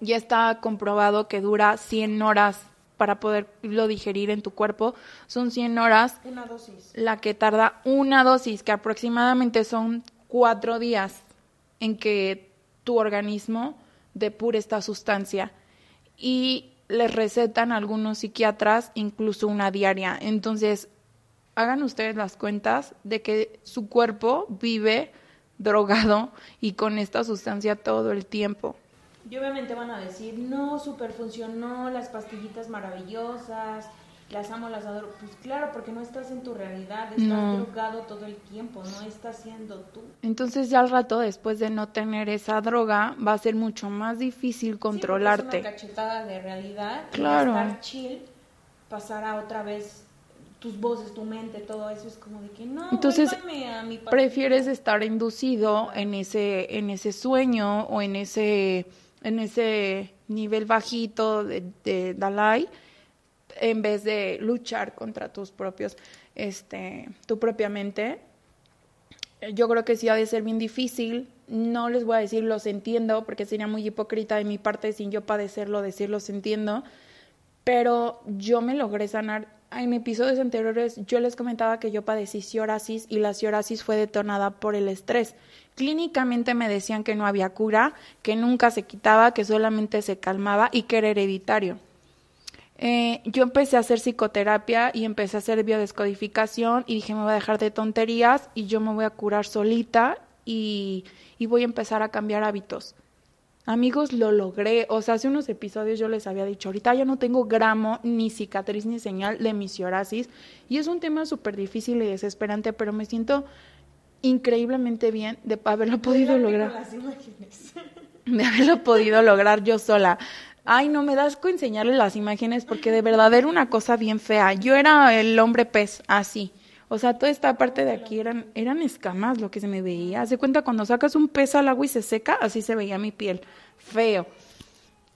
Ya está comprobado que dura 100 horas para poderlo digerir en tu cuerpo. Son 100 horas. Una dosis. La que tarda una dosis, que aproximadamente son cuatro días en que tu organismo depure esta sustancia. Y les recetan algunos psiquiatras incluso una diaria. Entonces, hagan ustedes las cuentas de que su cuerpo vive drogado y con esta sustancia todo el tiempo. Y obviamente van a decir, no, super funcionó, las pastillitas maravillosas, las amo, las adoro. Pues claro, porque no estás en tu realidad, estás drogado todo el tiempo, no estás siendo tú. Entonces ya al rato, después de no tener esa droga, va a ser mucho más difícil controlarte. Sí, es una cachetada de realidad. Claro. Y estar chill, pasar a otra vez tus voces, tu mente, todo eso es como de que no, Entonces, a mi prefieres estar inducido en ese en ese sueño o en ese en ese nivel bajito de, de Dalai en vez de luchar contra tus propios este tu propia mente. Yo creo que sí ha de ser bien difícil. No les voy a decir los entiendo porque sería muy hipócrita de mi parte sin yo padecerlo decir los entiendo, pero yo me logré sanar en episodios anteriores yo les comentaba que yo padecí psoriasis y la psoriasis fue detonada por el estrés. Clínicamente me decían que no había cura, que nunca se quitaba, que solamente se calmaba y que era hereditario. Eh, yo empecé a hacer psicoterapia y empecé a hacer biodescodificación y dije me voy a dejar de tonterías y yo me voy a curar solita y voy a empezar a cambiar hábitos. Amigos, lo logré. O sea, hace unos episodios yo les había dicho, ahorita ya no tengo gramo, ni cicatriz, ni señal de mi psoriasis. Y es un tema súper difícil y desesperante, pero me siento increíblemente bien de haberlo podido lograr. de haberlo podido lograr yo sola. Ay, no me das con enseñarle las imágenes porque de verdad era una cosa bien fea. Yo era el hombre pez, así. O sea, toda esta parte de aquí eran, eran escamas lo que se me veía. Hace cuenta cuando sacas un pez al agua y se seca, así se veía mi piel. Feo.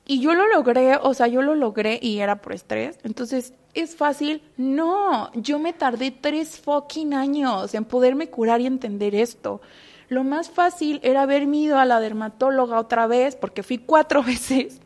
Y yo lo logré, o sea, yo lo logré y era por estrés. Entonces, ¿es fácil? No, yo me tardé tres fucking años en poderme curar y entender esto. Lo más fácil era haberme ido a la dermatóloga otra vez, porque fui cuatro veces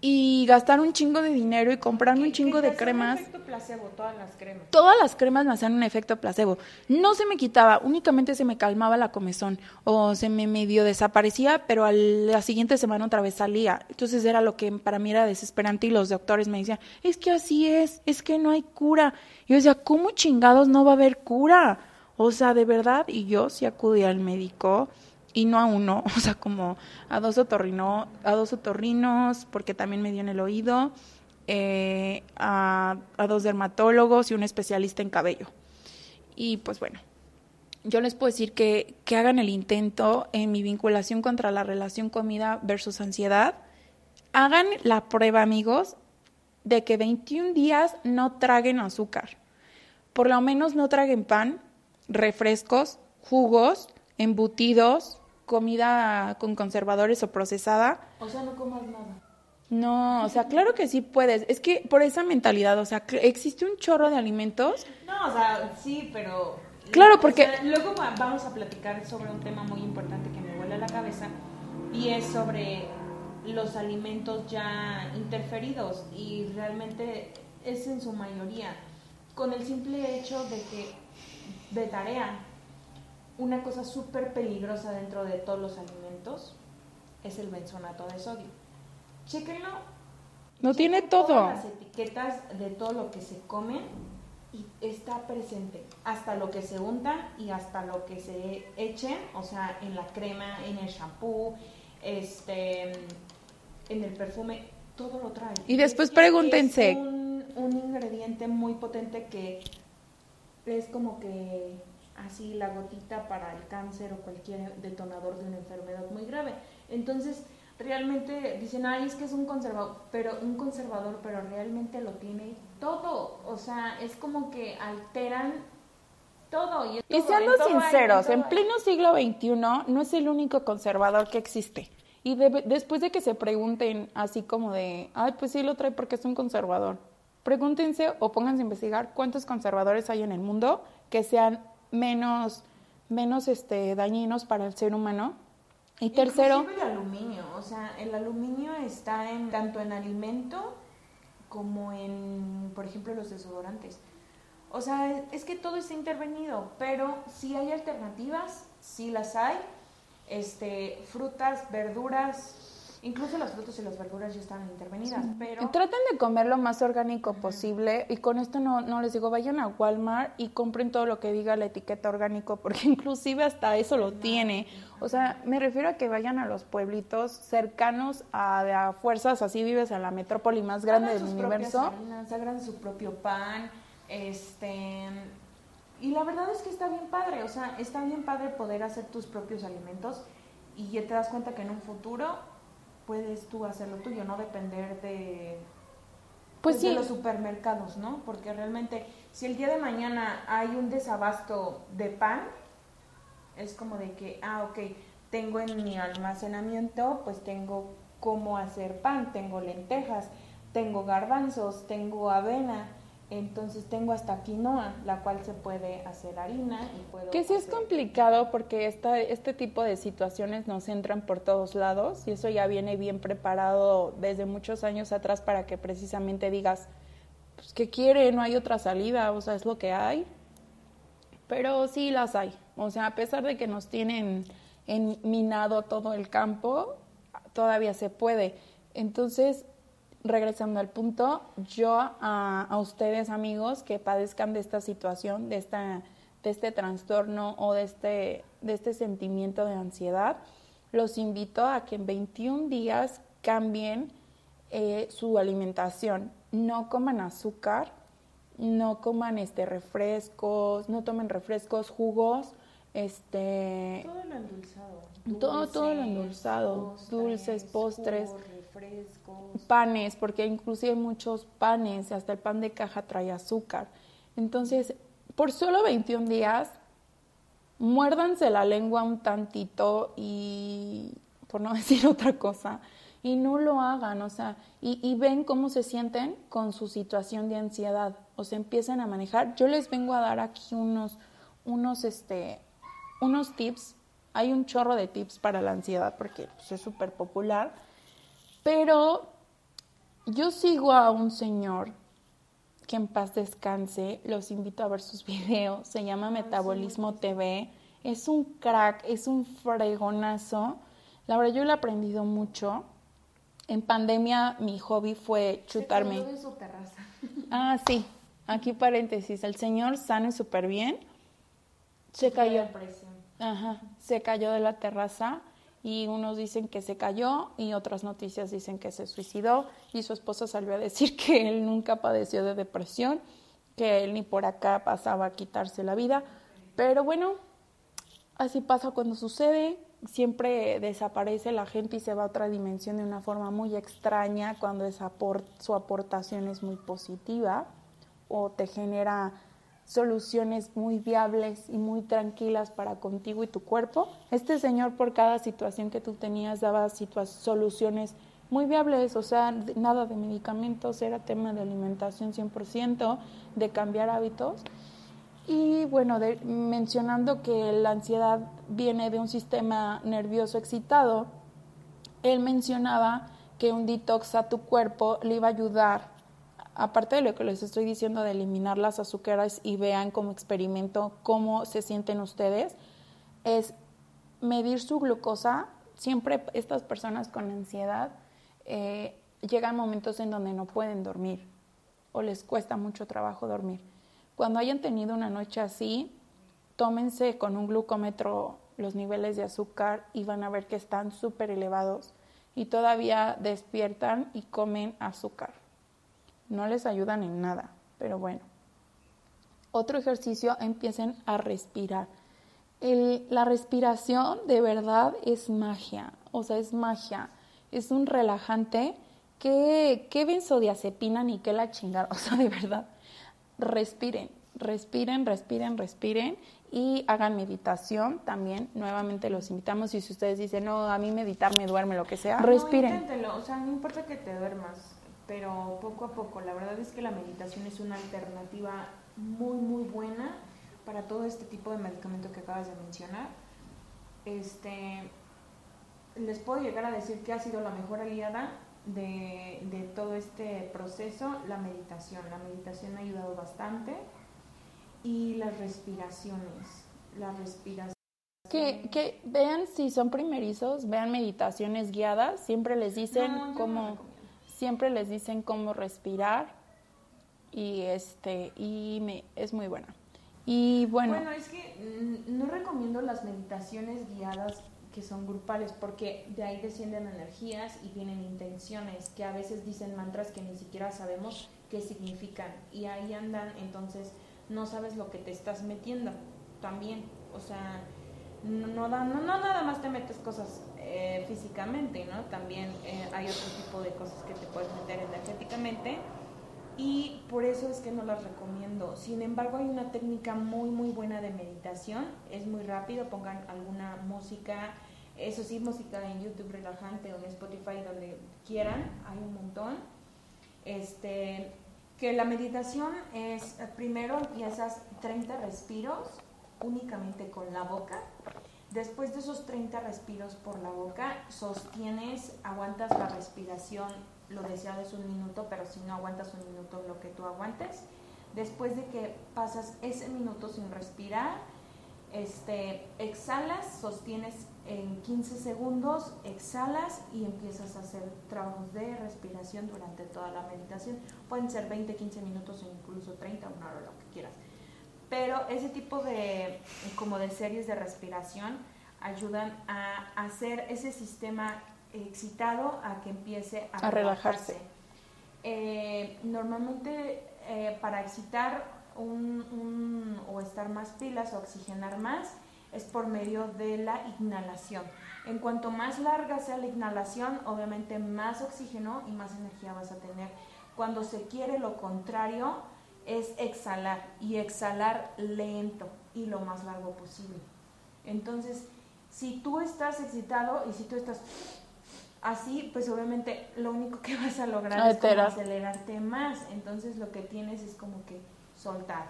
y gastar un chingo de dinero y comprarme un chingo de cremas. Un efecto placebo, todas las cremas. Todas las cremas me hacían un efecto placebo. No se me quitaba, únicamente se me calmaba la comezón o se me medio desaparecía, pero a la siguiente semana otra vez salía. Entonces era lo que para mí era desesperante y los doctores me decían, es que así es, es que no hay cura. Y yo decía, ¿cómo chingados no va a haber cura? O sea, de verdad, y yo sí acudí al médico y no a uno, o sea, como a dos, otorrino, a dos otorrinos, porque también me dio en el oído, eh, a, a dos dermatólogos y un especialista en cabello. Y pues bueno, yo les puedo decir que, que hagan el intento en mi vinculación contra la relación comida versus ansiedad. Hagan la prueba, amigos, de que 21 días no traguen azúcar. Por lo menos no traguen pan, refrescos, jugos, embutidos, comida con conservadores o procesada. O sea, no comas nada. No, o sea, claro que sí puedes. Es que por esa mentalidad, o sea, existe un chorro de alimentos. No, o sea, sí, pero... Claro, porque... luego vamos a platicar sobre un tema muy importante que me vuela a la cabeza y es sobre los alimentos ya interferidos y realmente es en su mayoría con el simple hecho de que de tarea una cosa súper peligrosa dentro de todos los alimentos es el benzonato de sodio. Chéquenlo. No tiene todo. Las etiquetas de todo lo que se come y está presente. Hasta lo que se unta y hasta lo que se eche, o sea, en la crema, en el shampoo, este, en el perfume, todo lo trae. Y después pregúntense. Es un, un ingrediente muy potente que es como que así la gotita para el cáncer o cualquier detonador de una enfermedad muy grave. Entonces, realmente dicen, ay, es que es un conservador, pero un conservador, pero realmente lo tiene todo. O sea, es como que alteran todo. Y, y siendo sinceros, en pleno siglo XXI no es el único conservador que existe. Y después de que se pregunten así como de, ay, pues sí lo trae porque es un conservador, pregúntense o pónganse a investigar cuántos conservadores hay en el mundo que sean menos, menos este, dañinos para el ser humano. Y tercero... el aluminio, o sea, el aluminio está en, tanto en alimento como en, por ejemplo, los desodorantes. O sea, es que todo está intervenido, pero si hay alternativas, sí las hay. Este, frutas, verduras, Incluso las frutas y las verduras ya están intervenidas, pero... Traten de comer lo más orgánico posible y con esto no, no les digo, vayan a Walmart y compren todo lo que diga la etiqueta orgánico porque inclusive hasta eso lo tiene. O sea, me refiero a que vayan a los pueblitos cercanos a, fuerzas, así vives en la metrópoli más grande del universo. hagan su propio pan, este... Y la verdad es que está bien padre, o sea, está bien padre poder hacer tus propios alimentos y ya te das cuenta que en un futuro puedes tú hacer lo tuyo, no depender de, pues, pues de los supermercados, ¿no? Porque realmente si el día de mañana hay un desabasto de pan, es como de que, ah, ok, tengo en mi almacenamiento, pues tengo cómo hacer pan, tengo lentejas, tengo garbanzos, tengo avena, entonces tengo hasta quinoa, la cual se puede hacer harina y puedo... Que sí es complicado porque esta, este tipo de situaciones nos entran por todos lados y eso ya viene bien preparado desde muchos años atrás para que precisamente digas, pues ¿qué quiere? No hay otra salida, o sea, es lo que hay. Pero sí las hay. O sea, a pesar de que nos tienen en minado todo el campo, todavía se puede. Entonces, regresando al punto, yo a, ustedes amigos que padezcan de esta situación, de, esta, de este trastorno o de este, de este sentimiento de ansiedad, los invito a que en 21 días cambien eh, su alimentación. No coman azúcar, no coman este refrescos, no tomen refrescos, jugos, este todo lo endulzado. todo, todo lo endulzado, dulces, postres panes, porque inclusive muchos panes, hasta el pan de caja trae azúcar. Entonces, por solo 21 días, muérdanse la lengua un tantito y, por no decir otra cosa, y no lo hagan, o sea, y, y, ven cómo se sienten con su situación de ansiedad, o se empiezan a manejar. Yo les vengo a dar aquí unos, unos, este, unos tips. Hay un chorro de tips para la ansiedad porque pues, es súper popular pero yo sigo a un señor que en paz descanse, los invito a ver sus videos, se llama Metabolismo TV, es un crack, es un fregonazo. La verdad yo le he aprendido mucho. En pandemia mi hobby fue chutarme. de su terraza. Ah, sí. Aquí paréntesis, el señor sano y súper bien. Se cayó. Ajá, se cayó de la terraza y unos dicen que se cayó y otras noticias dicen que se suicidó y su esposa salió a decir que él nunca padeció de depresión, que él ni por acá pasaba a quitarse la vida. Pero bueno, así pasa cuando sucede, siempre desaparece la gente y se va a otra dimensión de una forma muy extraña cuando su aportación es muy positiva o te genera soluciones muy viables y muy tranquilas para contigo y tu cuerpo. Este señor por cada situación que tú tenías daba soluciones muy viables, o sea, nada de medicamentos, era tema de alimentación 100%, de cambiar hábitos. Y bueno, mencionando que la ansiedad viene de un sistema nervioso excitado, él mencionaba que un detox a tu cuerpo le iba a ayudar, aparte de lo que les estoy diciendo de eliminar las azúcares y vean como experimento cómo se sienten ustedes, es medir su glucosa. Siempre estas personas con ansiedad eh, llegan momentos en donde no pueden dormir o les cuesta mucho trabajo dormir. Cuando hayan tenido una noche así, tómense con un glucómetro los niveles de azúcar y van a ver que están súper elevados y todavía despiertan y comen azúcar. No les ayudan en nada, pero bueno. Otro ejercicio, empiecen a respirar. la respiración de verdad es magia, o sea, es magia es un relajante. ¿Qué, qué benzodiazepina ni qué la chingada? O sea, de verdad, respiren, respiren, respiren, respiren y hagan meditación también. Nuevamente los invitamos y si ustedes dicen, no, a mí meditar me duerme, lo que sea, respiren. O sea, no importa que te duermas, pero poco a poco. La verdad es que la meditación es una alternativa muy, muy buena para todo este tipo de medicamento que acabas de mencionar. Este, les puedo llegar a decir que ha sido la mejor aliada de, todo este proceso, la meditación. La meditación ha ayudado bastante y las respiraciones, las respiraciones. Que, que vean si son primerizos, vean meditaciones guiadas, siempre les dicen cómo, siempre les dicen cómo respirar y este y me, es muy buena. Y bueno. Bueno, es que no recomiendo las meditaciones guiadas que son grupales, porque de ahí descienden energías y vienen intenciones, que a veces dicen mantras que ni siquiera sabemos qué significan, y ahí andan, entonces no sabes lo que te estás metiendo también, o sea, no, no, no, nada más te metes cosas eh, físicamente, ¿no? También eh, hay otro tipo de cosas que te puedes meter energéticamente y por eso es que no las recomiendo. Sin embargo, hay una técnica muy muy buena de meditación, es muy rápido, pongan alguna música, eso sí, música en YouTube relajante o en Spotify, donde quieran, hay un montón. Este, que la meditación es, primero empiezas 30 respiros únicamente con la boca. Después de esos 30 respiros por la boca, sostienes, aguantas la respiración lo deseado es un minuto, pero si no aguantas un minuto, lo que tú aguantes. Después de que pasas ese minuto sin respirar, este, exhalas, sostienes en 15 segundos, exhalas y empiezas a hacer trabajos de respiración durante toda la meditación. Pueden ser 20, 15 minutos o incluso 30, una hora, lo que quieras. Pero ese tipo de, como de series de respiración ayudan a hacer ese sistema excitado a que empiece a, relajarse. Eh, normalmente eh, para excitar un, o estar más pilas o oxigenar más es por medio de la inhalación. En cuanto más larga sea la inhalación, obviamente más oxígeno y más energía vas a tener. Cuando se quiere lo contrario es exhalar y exhalar lento y lo más largo posible. Entonces, si tú estás excitado y si tú estás así, pues obviamente lo único que vas a lograr es acelerarte más. Entonces lo que tienes es como que soltar,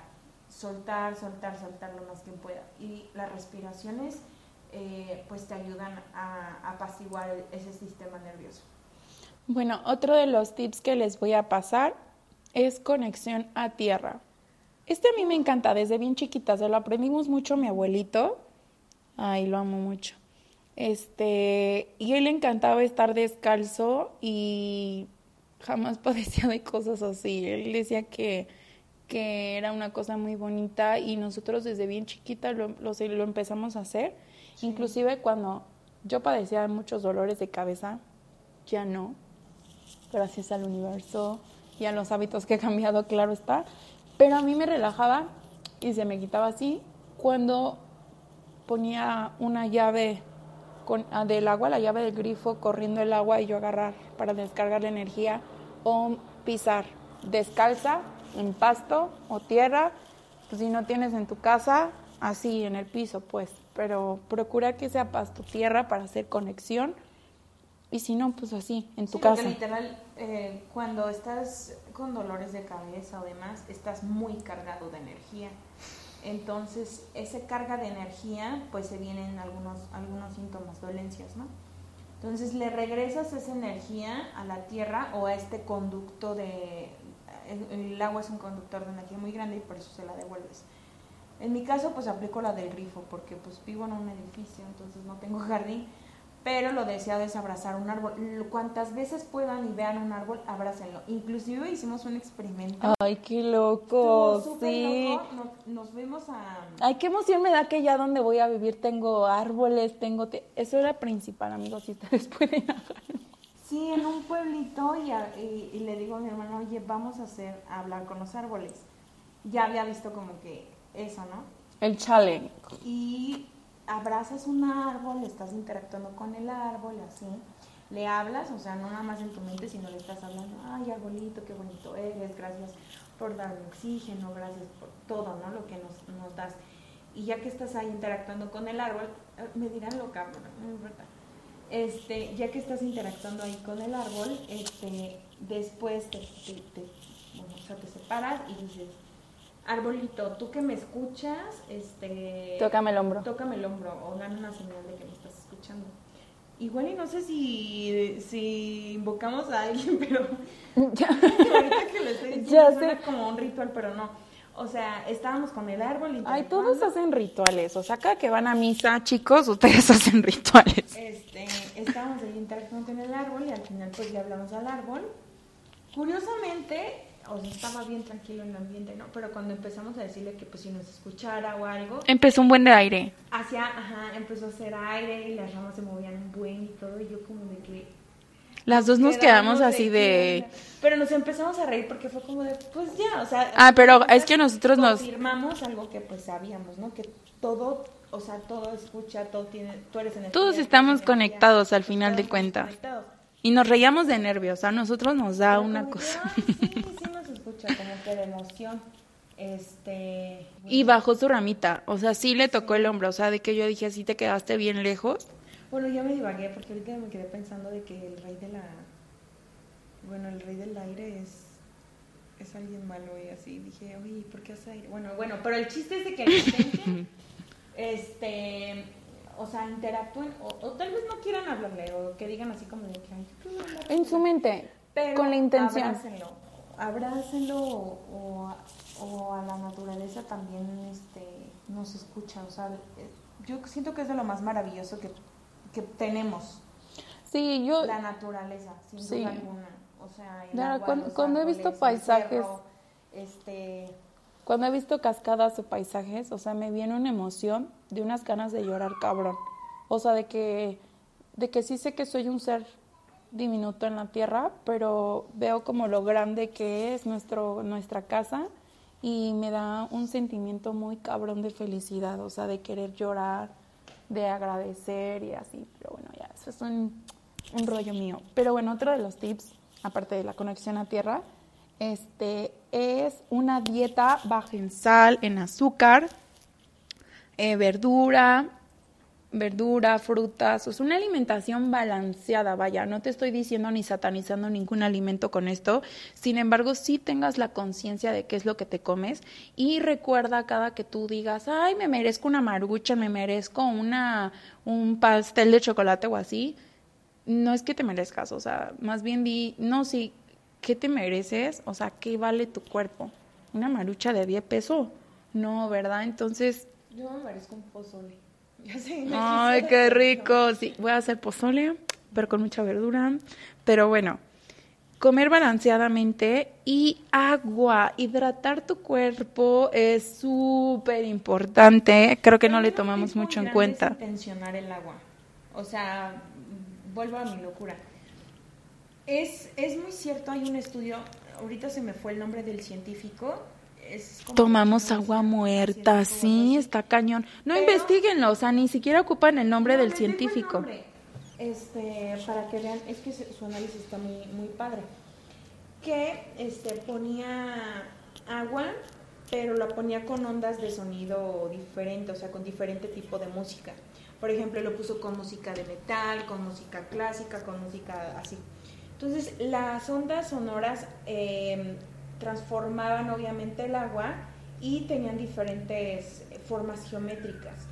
soltar, soltar, soltar lo más que pueda. Y las respiraciones eh, pues te ayudan a, apaciguar ese sistema nervioso. Bueno, otro de los tips que les voy a pasar es conexión a tierra. Este a mí me encanta, desde bien chiquita, se lo aprendimos mucho a mi abuelito. Ay, lo amo mucho. Este, y él le encantaba estar descalzo y jamás padecía de cosas así. Él decía que, que era una cosa muy bonita y nosotros desde bien chiquita lo, lo, empezamos a hacer. Inclusive cuando yo padecía de muchos dolores de cabeza, ya no, gracias al universo y a los hábitos que he cambiado, claro está. Pero a mí me relajaba y se me quitaba así cuando ponía una llave con, ah, del agua, la llave del grifo, corriendo el agua y yo agarrar para descargar la energía o pisar descalza en pasto o tierra Pues si no tienes en tu casa, así en el piso, pues, pero procura que sea pasto tierra para hacer conexión. Y si no, pues así, en tu Sí, casa. literal, eh, cuando estás con dolores de cabeza o demás, estás muy cargado de energía. Entonces, esa carga de energía, pues se vienen algunos, algunos síntomas, dolencias, ¿no? Entonces, le regresas esa energía a la tierra o a este conducto de... El, el agua es un conductor de energía muy grande y por eso se la devuelves. En mi caso, pues aplico la del grifo, porque pues vivo en un edificio, entonces no tengo jardín, pero lo deseado es abrazar un árbol. Cuantas veces puedan y vean un árbol, abrácenlo. Inclusive hicimos un experimento. Ay, qué loco, sí. loco. Nos, nos vemos a... Ay, qué emoción me da que ya donde voy a vivir tengo árboles, tengo... te- Eso era principal, amigos, si ustedes pueden hacerlo. Sí, en un pueblito y, a- y- y le digo a mi hermano, oye, vamos a hacer, a hablar con los árboles. Ya había visto como que eso, ¿no? El challenge. y abrazas un árbol, estás interactuando con el árbol, así, le hablas, o sea, no nada más en tu mente, sino le estás hablando, ay, arbolito, qué bonito eres, gracias por darme oxígeno, gracias por todo, ¿no? Lo que nos, nos das. Y ya que estás ahí interactuando con el árbol, eh, me dirán loca, pero no importa. Este, ya que estás interactuando ahí con el árbol, este, después te, te- te- te separas y dices, arbolito, tú que me escuchas, este, Tócame el hombro. tócame el hombro o dame una señal de que me estás escuchando. Igual y no sé si, si invocamos a alguien, pero Ya. ahorita que lo estoy diciendo Ya suena sé. como un ritual, pero no. O sea, estábamos con el árbol Ay, interactuando. todos hacen rituales. O sea, cada que van a misa, chicos, ustedes hacen rituales. Este, estábamos ahí interactuando con el árbol y al final pues le hablamos al árbol. Curiosamente, o sea, estaba bien tranquilo el ambiente, ¿no? Pero cuando empezamos a decirle que pues si nos escuchara o algo, Empezó un buen de aire. Hacia, ajá, empezó a hacer aire y las ramas se movían un buen y todo, y yo como de que... Las dos nos quedamos así de... onda. Pero nos empezamos a reír porque fue como de, pues ya, o sea... Ah, pero es que nosotros nos- Confirmamos algo que pues sabíamos, ¿no? Que todo, o sea, todo escucha, todo tiene... Tú eres energía, Todos estamos energía, conectados al final de cuentas. conectados. Y nos reíamos de nervios. A nosotros nos da Pero una cosa. ay, sí, sí nos escucha, como que de emoción. Este... Y bajó su ramita. O sea, sí le tocó el hombro. O sea, de que yo dije, así te quedaste bien lejos. Bueno, yo me divagué porque ahorita me quedé pensando de que el rey de la... Bueno, el rey del aire es... Es alguien malo y así. Dije, oye, ¿por qué hace aire? Bueno, bueno, pero el chiste es de que gente, este... O sea, interactúen o, o tal vez no quieran hablarle o que digan así como de que... Ay, En su él". mente. Pero con la intención. Abrácenlo, abrácenlo o, o a, o a la naturaleza también este, nos escucha. O sea, eh, yo siento que es de lo más maravilloso que, que tenemos, Sí, yo... la naturaleza, sin Sí. duda alguna. O sea, el Claro, agua, cuando- he visto el paisajes- cerro, este, Cuando he visto cascadas o paisajes, o sea, me viene una emoción de unas ganas de llorar cabrón. O sea, de que, de que sí sé que soy un ser diminuto en la tierra, pero veo como lo grande que es nuestro, nuestra casa y me da un sentimiento muy cabrón de felicidad, o sea, de querer llorar, de agradecer y así. Pero bueno, ya, eso es un, un rollo mío. Pero bueno, otro de los tips, aparte de la conexión a tierra, este es una dieta baja en sal, en azúcar, eh, verdura, verdura, frutas, o sea, una alimentación balanceada, vaya, no te estoy diciendo ni satanizando ningún alimento con esto, sin embargo, sí tengas la conciencia de qué es lo que te comes y recuerda cada que tú digas, ay, me merezco una marucha, me merezco una, un pastel de chocolate o así, no es que te merezcas, o sea, más bien di, no, sí, ¿qué te mereces? O sea, ¿qué vale tu cuerpo? ¿Una marucha de 10 pesos? No, ¿verdad? Entonces, yo me merezco un pozole. Ya sé, ay, qué rico. Sí, voy a hacer pozole, pero con mucha verdura. Pero bueno, comer balanceadamente y agua. Hidratar tu cuerpo es súper importante. Creo que no le tomamos mucho en cuenta. Intencionar el agua. O sea, vuelvo a mi locura. Es, es muy cierto, hay un estudio, ahorita se me fue el nombre del científico. Tomamos agua muerta, sí, está cañón. No Pero- investiguenlo, o sea, ni siquiera ocupan el nombre No, del científico. nombre. Este, para que vean, es que su análisis está muy, muy padre. Que este, ponía agua pero la ponía con ondas de sonido diferente, o sea, con diferente tipo de música. Por ejemplo, lo puso con música de metal, con música clásica, con música así. Entonces, las ondas sonoras em, transformaban obviamente el agua y tenían diferentes formas geométricas.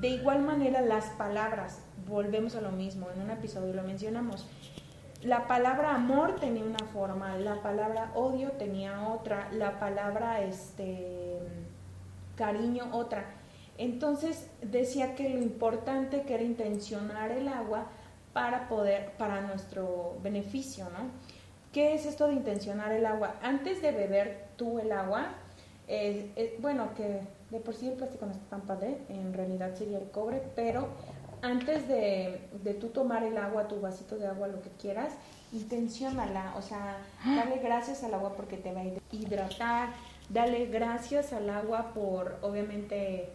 De igual manera, las palabras, volvemos a lo mismo, en un episodio lo mencionamos, la palabra amor tenía una forma, la palabra odio tenía otra, la palabra este cariño otra. Entonces decía que lo importante que era intencionar el agua para poder, para nuestro beneficio, ¿no? ¿Qué es esto de intencionar el agua? Antes de beber tú el agua, eh, eh, bueno, que de por sí el plástico no está tan padre, en realidad sería el cobre, pero antes de, de tú tomar el agua, tu vasito de agua, lo que quieras, intencionala, o sea, dale gracias al agua porque te va a hidratar, dale gracias al agua por, obviamente,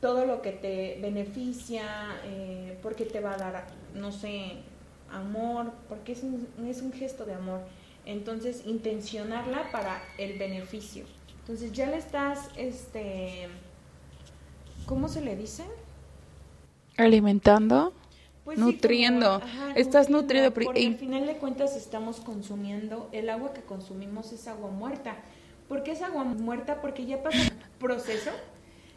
todo lo que te beneficia, eh, porque te va a dar, no sé, amor, porque es un, es un gesto de amor. Entonces, intencionarla para el beneficio. Entonces, ya le estás, este, ¿cómo se le dice? Alimentando. Pues nutriendo. Estás nutrido. Porque al final de cuentas estamos consumiendo, el agua que consumimos es agua muerta. ¿Por qué es agua muerta? Porque ya pasa un proceso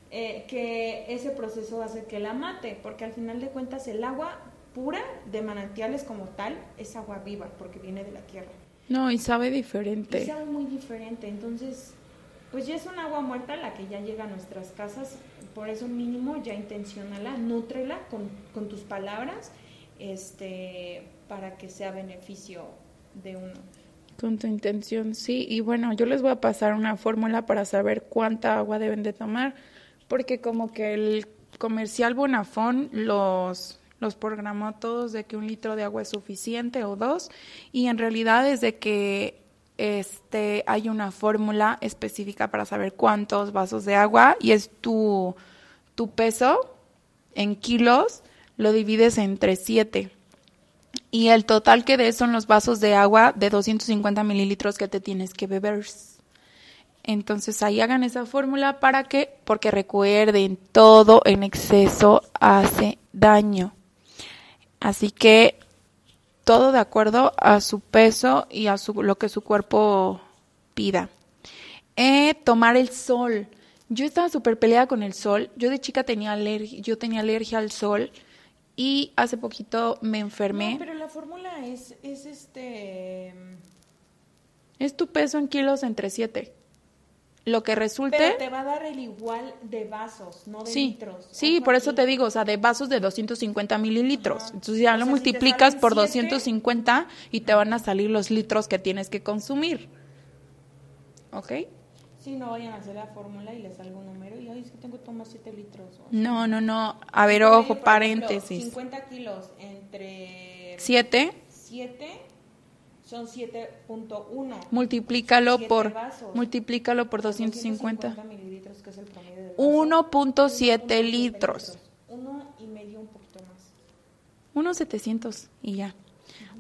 eh, que ese proceso hace que la mate, porque al final de cuentas el agua pura de manantiales como tal es agua viva, porque viene de la tierra. No, y sabe diferente. Y sabe muy diferente, entonces, pues ya es un agua muerta la que ya llega a nuestras casas por eso mínimo ya intencionala, nútrela con, con tus palabras este, para que sea beneficio de uno. Con tu intención, sí. Y bueno, yo les voy a pasar una fórmula para saber cuánta agua deben de tomar, porque como que el comercial Bonafón los, los programó todos de que un litro de agua es suficiente o dos, y en realidad es de que este, hay una fórmula específica para saber cuántos vasos de agua y es tu, tu peso en kilos, lo divides entre 7. Y el total que des son los vasos de agua de 250 mililitros que te tienes que beber. Entonces ahí hagan esa fórmula para que, porque recuerden, todo en exceso hace daño. Así que todo de acuerdo a su peso y a su, lo que su cuerpo pida. Eh, tomar el sol. Yo estaba súper peleada con el sol. Yo de chica tenía alergia, yo tenía alergia al sol y hace poquito me enfermé. No, pero la fórmula es, es este... Es tu peso en kilos entre 7 lo que resulte. Pero te va a dar el igual de vasos, no de litros. Sí, por eso te digo, o sea, de vasos de 250 mililitros. Entonces ya lo multiplicas por 250 y te van a salir los litros que tienes que consumir. ¿Ok? Sí, no vayan a hacer la fórmula y les salga un número y, ay, es que tengo que tomar 7 litros. no, no, no. A ver, ojo, paréntesis. 50 kilos entre... 7. 7 son 7.1. Multiplícalo por multiplícalo por 250. 1.7 litros. Uno y medio un poquito más. Unos 700 y ya.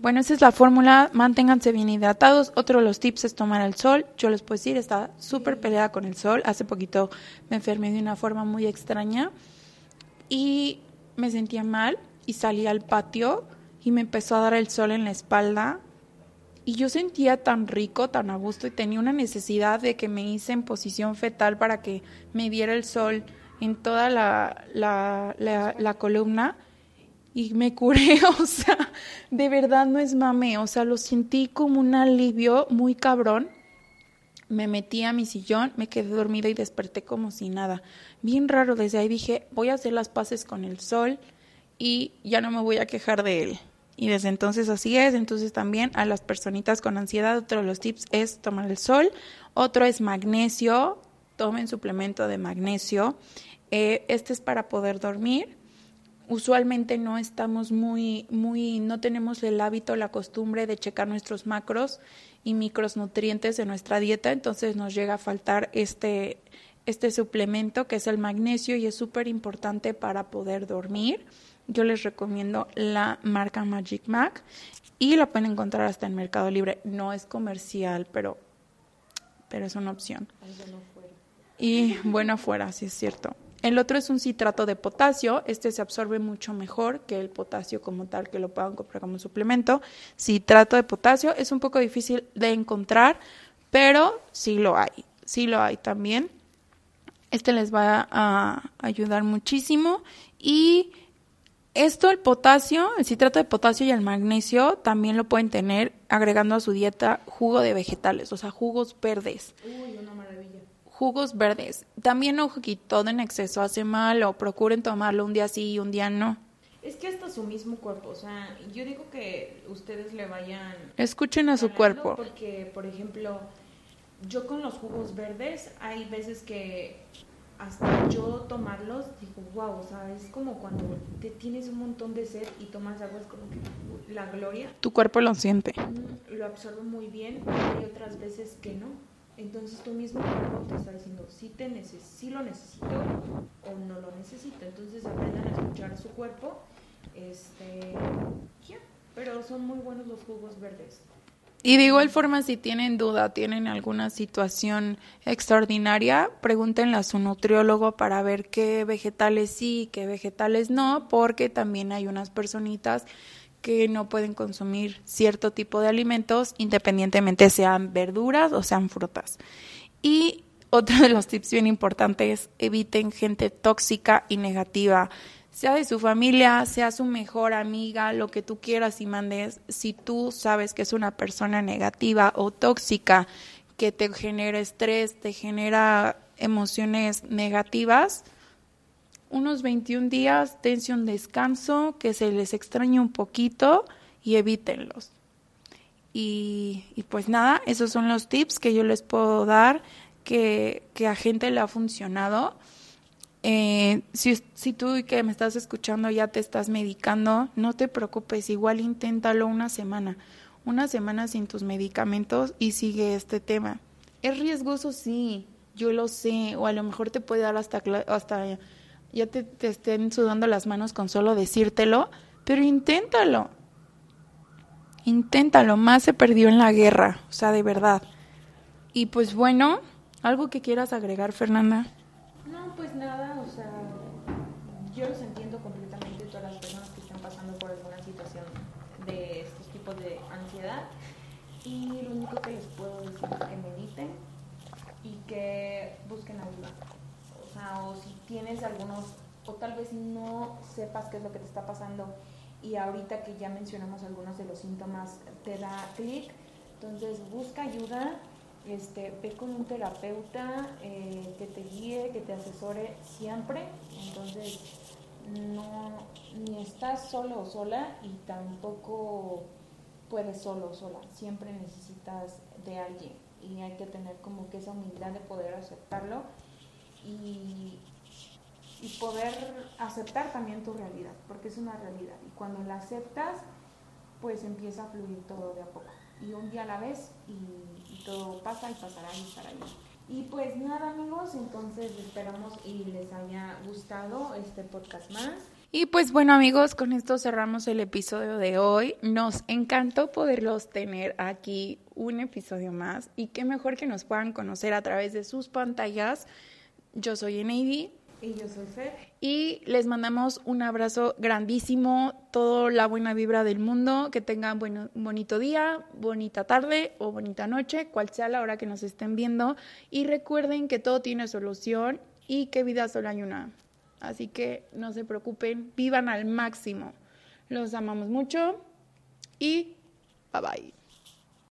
Bueno, esa es la fórmula. Manténganse bien hidratados. Otro de los tips es tomar el sol. Yo les puedo decir, está súper peleada con el sol. Hace poquito me enfermé de una forma muy extraña y me sentía mal y salí al patio y me empezó a dar el sol en la espalda y yo sentía tan rico, tan a gusto y tenía una necesidad de que me hice en posición fetal para que me diera el sol en toda la, la, la, columna y me curé, o sea, de verdad no es mame, o sea, lo sentí como un alivio muy cabrón. Me metí a mi sillón, me quedé dormida y desperté como si nada. Bien raro, desde ahí dije, voy a hacer las paces con el sol y ya no me voy a quejar de él. Y desde entonces así es. Entonces también a las personitas con ansiedad, otro de los tips es tomar el sol. Otro es magnesio. Tomen suplemento de magnesio. Eh, este es para poder dormir. Usualmente no estamos muy, muy, no tenemos el hábito, la costumbre de checar nuestros macros y micronutrientes de nuestra dieta, entonces nos llega a faltar este, este suplemento que es el magnesio y es súper importante para poder dormir yo les recomiendo la marca Magic Mac y la pueden encontrar hasta en Mercado Libre. No es comercial, pero, pero es una opción. y bueno afuera, sí es cierto. El otro es un citrato de potasio. Este se absorbe mucho mejor que el potasio como tal, que lo puedan comprar como suplemento. Citrato de potasio es un poco difícil de encontrar, pero sí lo hay. Sí lo hay también. Este les va a ayudar muchísimo. Y esto, el potasio, el citrato de potasio y el magnesio, también lo pueden tener agregando a su dieta jugo de vegetales, o sea, jugos verdes. Uy, una maravilla jugos verdes. También ojo que todo en exceso hace mal o procuren tomarlo un día sí y un día no. Es que hasta su mismo cuerpo, o sea, yo digo que ustedes le vayan... Escuchen a su cuerpo. Porque, por ejemplo, yo con los jugos verdes hay veces que hasta yo tomarlos digo, wow, o sea, es como cuando te tienes un montón de sed y tomas agua, es como que la gloria. Tu cuerpo lo siente. Lo absorbe muy bien, hay otras veces que no. Entonces tú mismo te está diciendo si, te si lo necesito o no lo necesito. Entonces aprendan a escuchar su cuerpo. Este, pero son muy buenos los jugos verdes. Y de igual forma, si tienen duda, tienen alguna situación extraordinaria, pregúntenle a su nutriólogo para ver qué vegetales sí qué vegetales no, porque también hay unas personitas que no pueden consumir cierto tipo de alimentos, independientemente sean verduras o sean frutas. Y otro de los tips bien importantes, eviten gente tóxica y negativa, sea de su familia, sea su mejor amiga, lo que tú quieras y mandes, si tú sabes que es una persona negativa o tóxica que te genera estrés, te genera emociones negativas, unos 21 días, dense un descanso, que se les extrañe un poquito y evítenlos. Y, pues nada, esos son los tips que yo les puedo dar que a gente le ha funcionado. Eh, si, si tú que me estás escuchando ya te estás medicando, no te preocupes, igual inténtalo una semana, una semana sin tus medicamentos y sigue este tema. Es riesgoso, sí, yo lo sé, o a lo mejor te puede dar hasta, hasta ya te, estén sudando las manos con solo decírtelo, pero inténtalo. Inténtalo, más se perdió en la guerra, o sea, de verdad. Y pues bueno, ¿algo que quieras agregar, Fernanda? No, pues nada, o sea, yo los entiendo completamente todas las personas que están pasando por alguna situación de estos tipos de ansiedad. Y lo único que les puedo decir es que mediten y que busquen ayuda. O si tienes algunos, o tal vez no sepas qué es lo que te está pasando y ahorita que ya mencionamos algunos de los síntomas te da clic, entonces busca ayuda, este, ve con un terapeuta eh, que te guíe, que te asesore siempre, entonces ni estás solo o sola y tampoco puedes solo o sola, siempre necesitas de alguien y hay que tener como que esa humildad de poder aceptarlo y, poder aceptar también tu realidad, porque es una realidad. Y cuando la aceptas, pues empieza a fluir todo de a poco. Y un día a la vez y, pasa y pasará y estará ahí. Y pues nada amigos, entonces esperamos y les haya gustado este podcast más. Y pues bueno amigos, con esto cerramos el episodio de hoy. Nos encantó poderlos tener aquí un episodio más y qué mejor que nos puedan conocer a través de sus pantallas yo soy Eneidi. Y yo soy Fer. Y les mandamos un abrazo grandísimo, toda la buena vibra del mundo, que tengan un bonito día, bonita tarde o bonita noche, cual sea la hora que nos estén viendo. Y recuerden que todo tiene solución y que vida solo hay una. Así que no se preocupen, vivan al máximo. Los amamos mucho y bye bye.